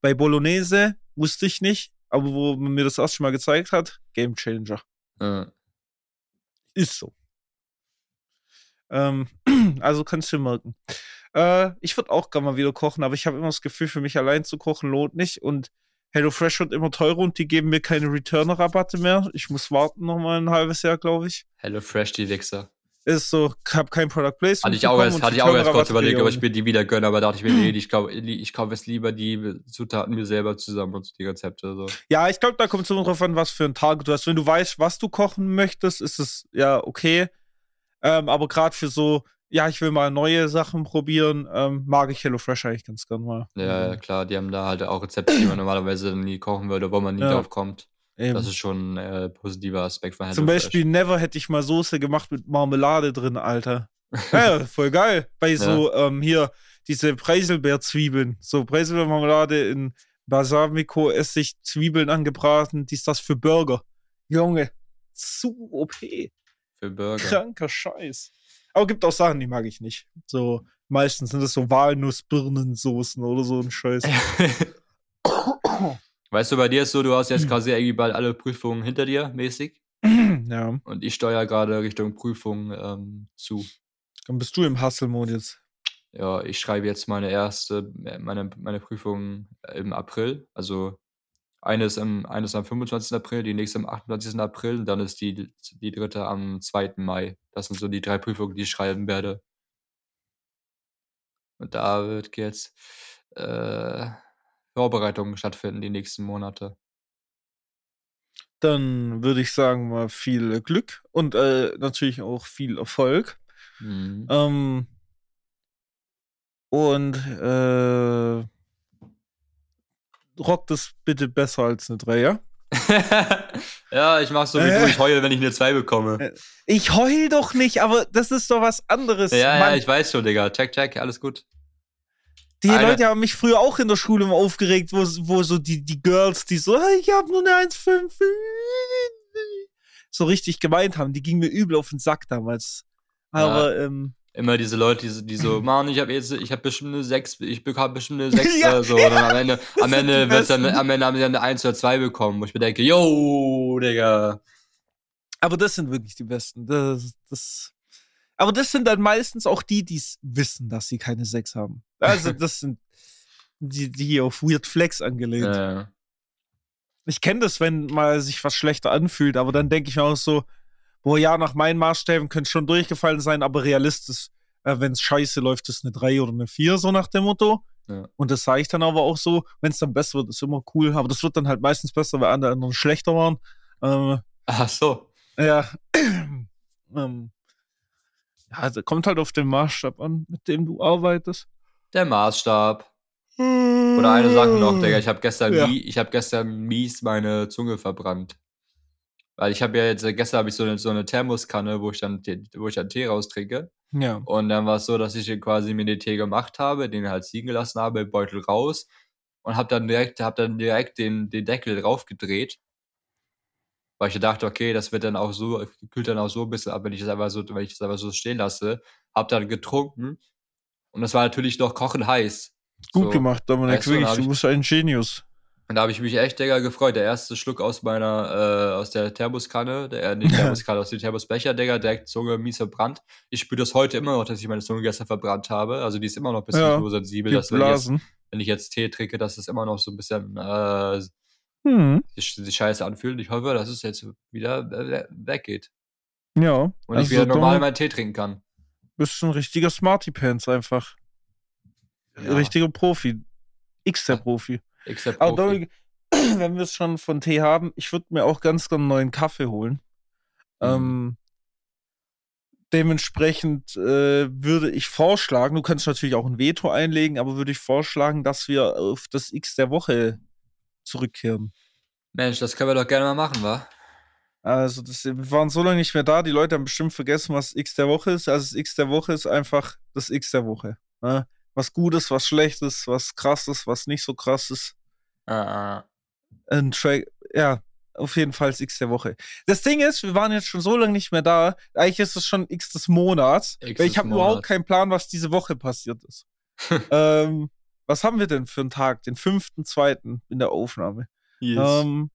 bei Bolognese wusste ich nicht, aber wo man mir das erste Mal gezeigt hat, Game Changer. Ja. Ist so. Ähm, also kannst du merken. Äh, ich würde auch gerne mal wieder kochen, aber ich habe immer das Gefühl, für mich allein zu kochen lohnt nicht. Und HelloFresh wird immer teurer und die geben mir keine Returner-Rabatte mehr. Ich muss warten noch mal ein halbes Jahr, glaube ich. HelloFresh, die Wichser. Ist so, hab kein Product Placement. Hatte ich auch erst, hatte ich auch erst kurz überlegt, ob ich mir die wieder gönne, aber dachte ich mir, nee, ich kaufe ich kauf jetzt lieber die Zutaten mir selber zusammen und die Rezepte. So. Ja, ich glaube, da kommt es immer drauf an, was für ein Tag du hast. Wenn du weißt, was du kochen möchtest, ist es ja okay. Ähm, aber gerade für so, ja, ich will mal neue Sachen probieren, ähm, mag ich HelloFresh eigentlich ganz gern mal. Ja, ja, klar, die haben da halt auch Rezepte, die man normalerweise nie kochen würde, wo man nie ja. drauf kommt. Eben. Das ist schon ein äh, positiver Aspekt von HelloFresh. Zum Beispiel Never hätte ich mal Soße gemacht mit Marmelade drin, Alter. ja, voll geil. Bei so, ja. ähm, hier, diese Preiselbeerzwiebeln. So Preiselbeermarmelade in Balsamico, Essig, Zwiebeln angebraten. Die ist das für Burger. Junge, zu OP. Für Burger. Kranker Scheiß. Aber gibt auch Sachen, die mag ich nicht. So Meistens sind das so Walnuss-Birnensoßen oder so ein Scheiß. weißt du, bei dir ist so, du hast jetzt quasi irgendwie bald alle Prüfungen hinter dir, mäßig. ja. Und ich steuere gerade Richtung Prüfung ähm, zu. Dann bist du im Hustle-Mode jetzt. Ja, ich schreibe jetzt meine erste, äh, meine, meine Prüfung im April. Also eine ist, am, eine ist am 25. April, die nächste am 28. April und dann ist die, die dritte am 2. Mai. Das sind so die drei Prüfungen, die ich schreiben werde. Und da wird jetzt äh, Vorbereitungen stattfinden die nächsten Monate. Dann würde ich sagen, mal viel Glück und äh, natürlich auch viel Erfolg. Mhm. Ähm, und äh, rockt es bitte besser als eine Dreier. ja, ich mach sowieso, äh, ich heule, wenn ich eine 2 bekomme. Ich heul doch nicht, aber das ist doch was anderes. Ja, Mann. ja, ich weiß schon, Digga. Check, check, alles gut. Die Eine. Leute haben mich früher auch in der Schule immer aufgeregt, wo, wo so die, die Girls, die so, ich habe nur eine 1,5 so richtig gemeint haben. Die gingen mir übel auf den Sack damals. Aber, ja. ähm, immer diese Leute, die, die so, Mann, ich habe jetzt, ich habe bestimmt eine 6, ich bekam bestimmt eine 6 ja, so. Ja, und am Ende, am Ende wird dann, am Ende haben sie dann eine 1 oder 2 bekommen, wo ich mir denke, yo, Digga. Aber das sind wirklich die Besten. Das, das, aber das sind dann meistens auch die, die wissen, dass sie keine 6 haben. Also, das sind die, die auf Weird Flex angelegt. Ja. Ich kenne das, wenn mal sich was schlechter anfühlt, aber dann denke ich mir auch so, boah, ja, nach meinen Maßstäben könnte es schon durchgefallen sein, aber realistisch, äh, wenn es scheiße läuft, ist eine 3 oder eine 4, so nach dem Motto. Ja. Und das sage ich dann aber auch so, wenn es dann besser wird, ist immer cool. Aber das wird dann halt meistens besser, weil andere anderen schlechter waren. Ähm, Ach so. Ja. ähm, ja, kommt halt auf den Maßstab an, mit dem du arbeitest. Der Maßstab. Oder eine Sache noch, Digga. Ich habe gestern, ja. hab gestern mies meine Zunge verbrannt. Weil ich habe ja jetzt, gestern habe ich so eine, so eine Thermoskanne, wo ich dann, wo ich dann Tee raustrinke. Ja. Und dann war es so, dass ich quasi mir den Tee gemacht habe, den halt ziehen gelassen habe, Beutel raus und habe dann direkt, hab dann direkt den, den Deckel draufgedreht. Weil ich dachte, okay, das wird dann auch so, kühlt dann auch so ein bisschen ab, wenn ich das einfach so, wenn ich das einfach so stehen lasse. Hab dann getrunken und das war natürlich noch kochend heiß. Gut so, gemacht, Dominik, wirklich, du bist ein Genius. Und da habe ich mich echt, Digga, gefreut. Der erste Schluck aus meiner, äh, aus der Thermoskanne, der, äh, nicht Thermoskanne, aus dem Thermosbecher, Digga, direkt Zunge mies verbrannt. Ich spüre das heute immer noch, dass ich meine Zunge gestern verbrannt habe. Also die ist immer noch ein bisschen ja, so sensibel, dass wenn ich, jetzt, wenn ich, jetzt, Tee trinke, dass es immer noch so ein bisschen äh, hm. sich, scheiße anfühlt. Ich hoffe, dass es jetzt wieder weggeht. Ja. Und also ich wieder normal meinen Tee trinken kann. Bist ein richtiger Smarty Pants einfach. Ja. Richtiger Profi. X der Profi. Except Aber Dominik, wenn wir es schon von Tee haben, ich würde mir auch ganz gerne einen neuen Kaffee holen. Mhm. Ähm, dementsprechend äh, würde ich vorschlagen, du kannst natürlich auch ein Veto einlegen, aber würde ich vorschlagen, dass wir auf das X der Woche zurückkehren. Mensch, das können wir doch gerne mal machen, wa? Also, das, wir waren so lange nicht mehr da, die Leute haben bestimmt vergessen, was X der Woche ist. Also, das X der Woche ist einfach das X der Woche. Ne? Was Gutes, was Schlechtes, was Krasses, was nicht so krasses. Ah, ah. Ein Track, ja, auf jeden Fall X der Woche. Das Ding ist, wir waren jetzt schon so lange nicht mehr da. Eigentlich ist es schon X des Monats. X weil ich habe überhaupt keinen Plan, was diese Woche passiert ist. ähm, was haben wir denn für einen Tag? Den 5.2. in der Aufnahme. Yes. Ähm,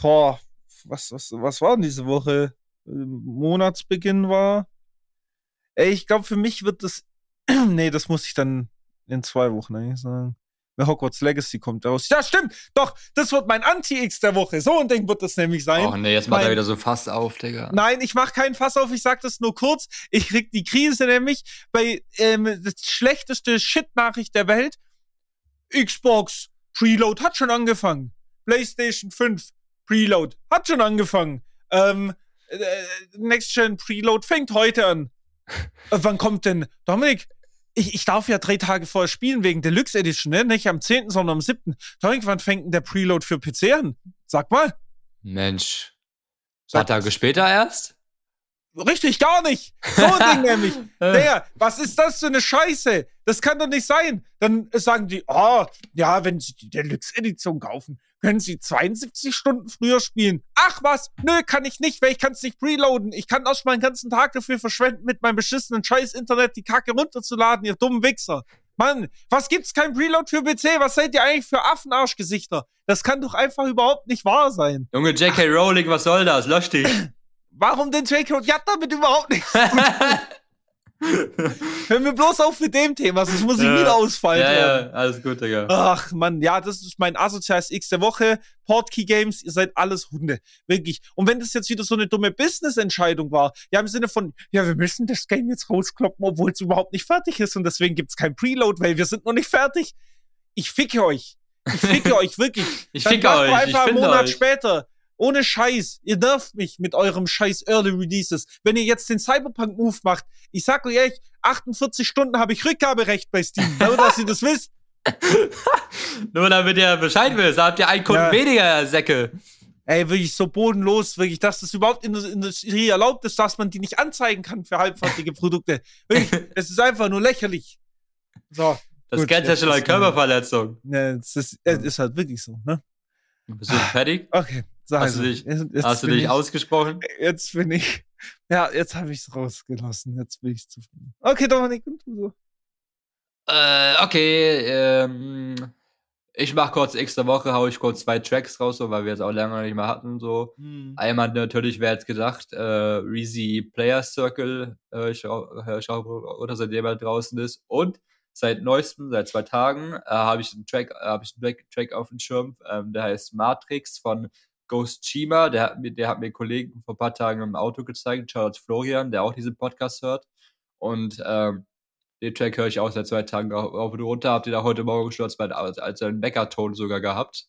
boah, was, was, was war denn diese Woche? Monatsbeginn war. Ey, ich glaube, für mich wird das nee, das muss ich dann in zwei Wochen eigentlich sagen. Hogwarts Legacy kommt raus. Ja, stimmt. Doch, das wird mein Anti-X der Woche. So ein Ding wird das nämlich sein. Oh nee, jetzt macht mein, er wieder so Fass auf, Digga. Nein, ich mach keinen Fass auf. Ich sag das nur kurz. Ich krieg die Krise nämlich bei ähm, das schlechteste Shit-Nachricht der Welt. Xbox Preload hat schon angefangen. PlayStation 5 Preload hat schon angefangen. Ähm, äh, Next Gen Preload fängt heute an. äh, wann kommt denn Dominik? Ich, ich darf ja drei Tage vorher spielen wegen Deluxe Edition, ne? Nicht am 10., sondern am 7. Irgendwann fängt denn der Preload für PC an? Sag mal. Mensch. Ein paar Tage später erst? Richtig, gar nicht. So ein Ding nämlich. Digga, was ist das für eine Scheiße? Das kann doch nicht sein. Dann sagen die, oh, ja, wenn Sie die Deluxe-Edition kaufen, können Sie 72 Stunden früher spielen. Ach was, nö, kann ich nicht, weil ich kann es nicht preloaden. Ich kann erst mal einen ganzen Tag dafür verschwenden, mit meinem beschissenen Scheiß-Internet die Kacke runterzuladen, ihr dummen Wichser. Mann, was gibt's kein Preload für PC? Was seid ihr eigentlich für Affenarschgesichter? Das kann doch einfach überhaupt nicht wahr sein. Junge, J.K. Rowling, was soll das? Lösch dich. Warum denn J.K. Rowling? Ja, damit überhaupt nichts. Hör mir bloß auf mit dem Thema, sonst muss ich ja, wieder ausfallen. Ja, ja, alles gut, Digga. Ach, Mann, ja, das ist mein asoziales X der Woche. Portkey Games, ihr seid alles Hunde. Wirklich. Und wenn das jetzt wieder so eine dumme Business-Entscheidung war, ja, im Sinne von, ja, wir müssen das Game jetzt rauskloppen, obwohl es überhaupt nicht fertig ist und deswegen gibt es kein Preload, weil wir sind noch nicht fertig. Ich ficke euch. Ich ficke euch, wirklich. Ich ficke euch. einfach einen Monat euch. später. Ohne Scheiß. Ihr nervt mich mit eurem Scheiß Early Releases. Wenn ihr jetzt den Cyberpunk-Move macht, ich sag euch ehrlich, 48 Stunden habe ich Rückgaberecht bei Steam. Nur, dass ihr das wisst. Nur damit ihr Bescheid wisst, habt ihr einen Kunden ja. weniger, Säcke. Ey, wirklich so bodenlos, wirklich, dass das überhaupt in der Industrie erlaubt ist, dass man die nicht anzeigen kann für halbfertige Produkte. Wirklich, es ist einfach nur lächerlich. So. Das kennt ja schon als Körperverletzung. Ne, es ist, ist halt wirklich so, ne? Bist du fertig? Okay. Sag hast du dich, jetzt, jetzt hast du dich ich, ausgesprochen? Jetzt bin ich. Ja, jetzt habe ich es rausgelassen. Jetzt bin ich zufrieden. Okay, Dominik, und du so. Äh, okay, ähm, ich mache kurz extra Woche, hau ich kurz zwei Tracks raus, so, weil wir es auch lange nicht mehr hatten. So. Hm. Einmal natürlich, wer jetzt gesagt, äh, Reezy Player Circle, äh, ich schaue, schau, oder seitdem er draußen ist. Und seit neuestem, seit zwei Tagen, äh, habe ich einen Track, äh, habe ich einen Track, Track auf dem Schirm, ähm, der heißt Matrix von Ghost Chima, der hat mir, der hat mir Kollegen vor ein paar Tagen im Auto gezeigt, Charles Florian, der auch diesen Podcast hört. Und ähm, den Track höre ich auch seit zwei Tagen auf und runter. Habt ihr da heute Morgen schon als, als einen Weckerton sogar gehabt.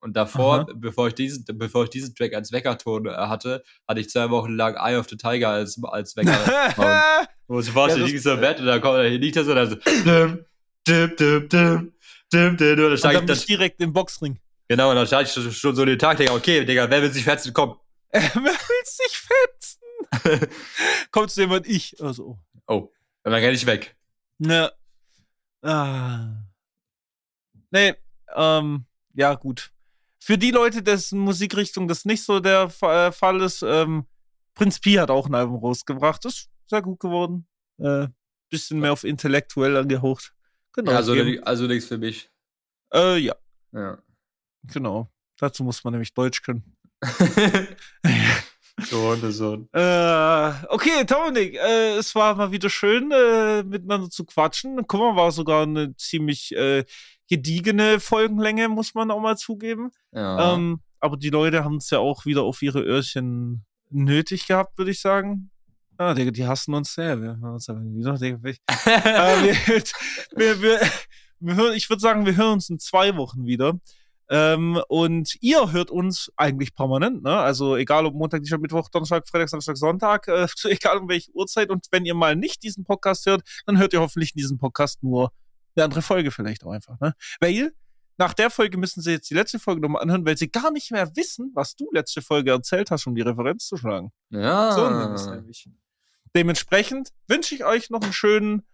Und davor, Aha. bevor ich, diesen, bevor ich diesen Track als Weckerton äh, hatte, hatte ich zwei Wochen lang Eye of the Tiger als, als Wecker. Wo ich vorstellen, ja, liegt so im Bett und dann kommt, dann liegt er so, dann so, dim, dim, dim, dim, dim, dim, und dann, und dann ich direkt im Boxring. Genau, und dann stand ich schon so den Tag, Digga, okay, Digga, wer will sich fetzen? Komm. wer will sich fetzen? Kommt zu jemand, ich. Also. Oh. Dann renn ich weg. Ja. Ah. Nee, ähm, ja, gut. Für die Leute, dessen Musikrichtung das nicht so der äh, Fall ist, ähm, Prinz Pi hat auch ein Album rausgebracht. Das ist sehr gut geworden. Äh, bisschen mehr auf intellektuell angehaucht. Genau. Ja, also, also nichts für mich. Äh, ja. Ja. Genau. Dazu muss man nämlich Deutsch können. so und so. Äh, okay, Dominik, äh, es war mal wieder schön, äh, miteinander zu quatschen. Guck mal, war sogar eine ziemlich äh, gediegene Folgenlänge, muss man auch mal zugeben. Ja. Ähm, aber die Leute haben es ja auch wieder auf ihre Öhrchen nötig gehabt, würde ich sagen. Ah, die, die hassen uns sehr. Wir hören uns aber wieder. äh, wir, wir, wir, wir ich würde sagen, wir hören uns in zwei Wochen wieder. Ähm, und ihr hört uns eigentlich permanent, ne? Also egal ob Montag, Dienstag, Mittwoch, Donnerstag, Freitag, Samstag, Sonntag, äh, egal um welche Uhrzeit. Und wenn ihr mal nicht diesen Podcast hört, dann hört ihr hoffentlich in diesem Podcast nur eine andere Folge vielleicht auch einfach, ne? Weil nach der Folge müssen sie jetzt die letzte Folge nochmal anhören, weil sie gar nicht mehr wissen, was du letzte Folge erzählt hast, um die Referenz zu schlagen. Ja. So nämlich. Dementsprechend wünsche ich euch noch einen schönen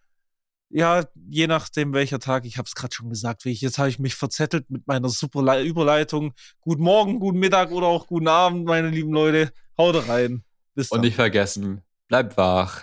ja, je nachdem welcher Tag, ich habe es gerade schon gesagt, ich, jetzt habe ich mich verzettelt mit meiner super Überleitung. Guten Morgen, guten Mittag oder auch guten Abend, meine lieben Leute. Haut rein. Bis dann. Und nicht vergessen, bleibt wach.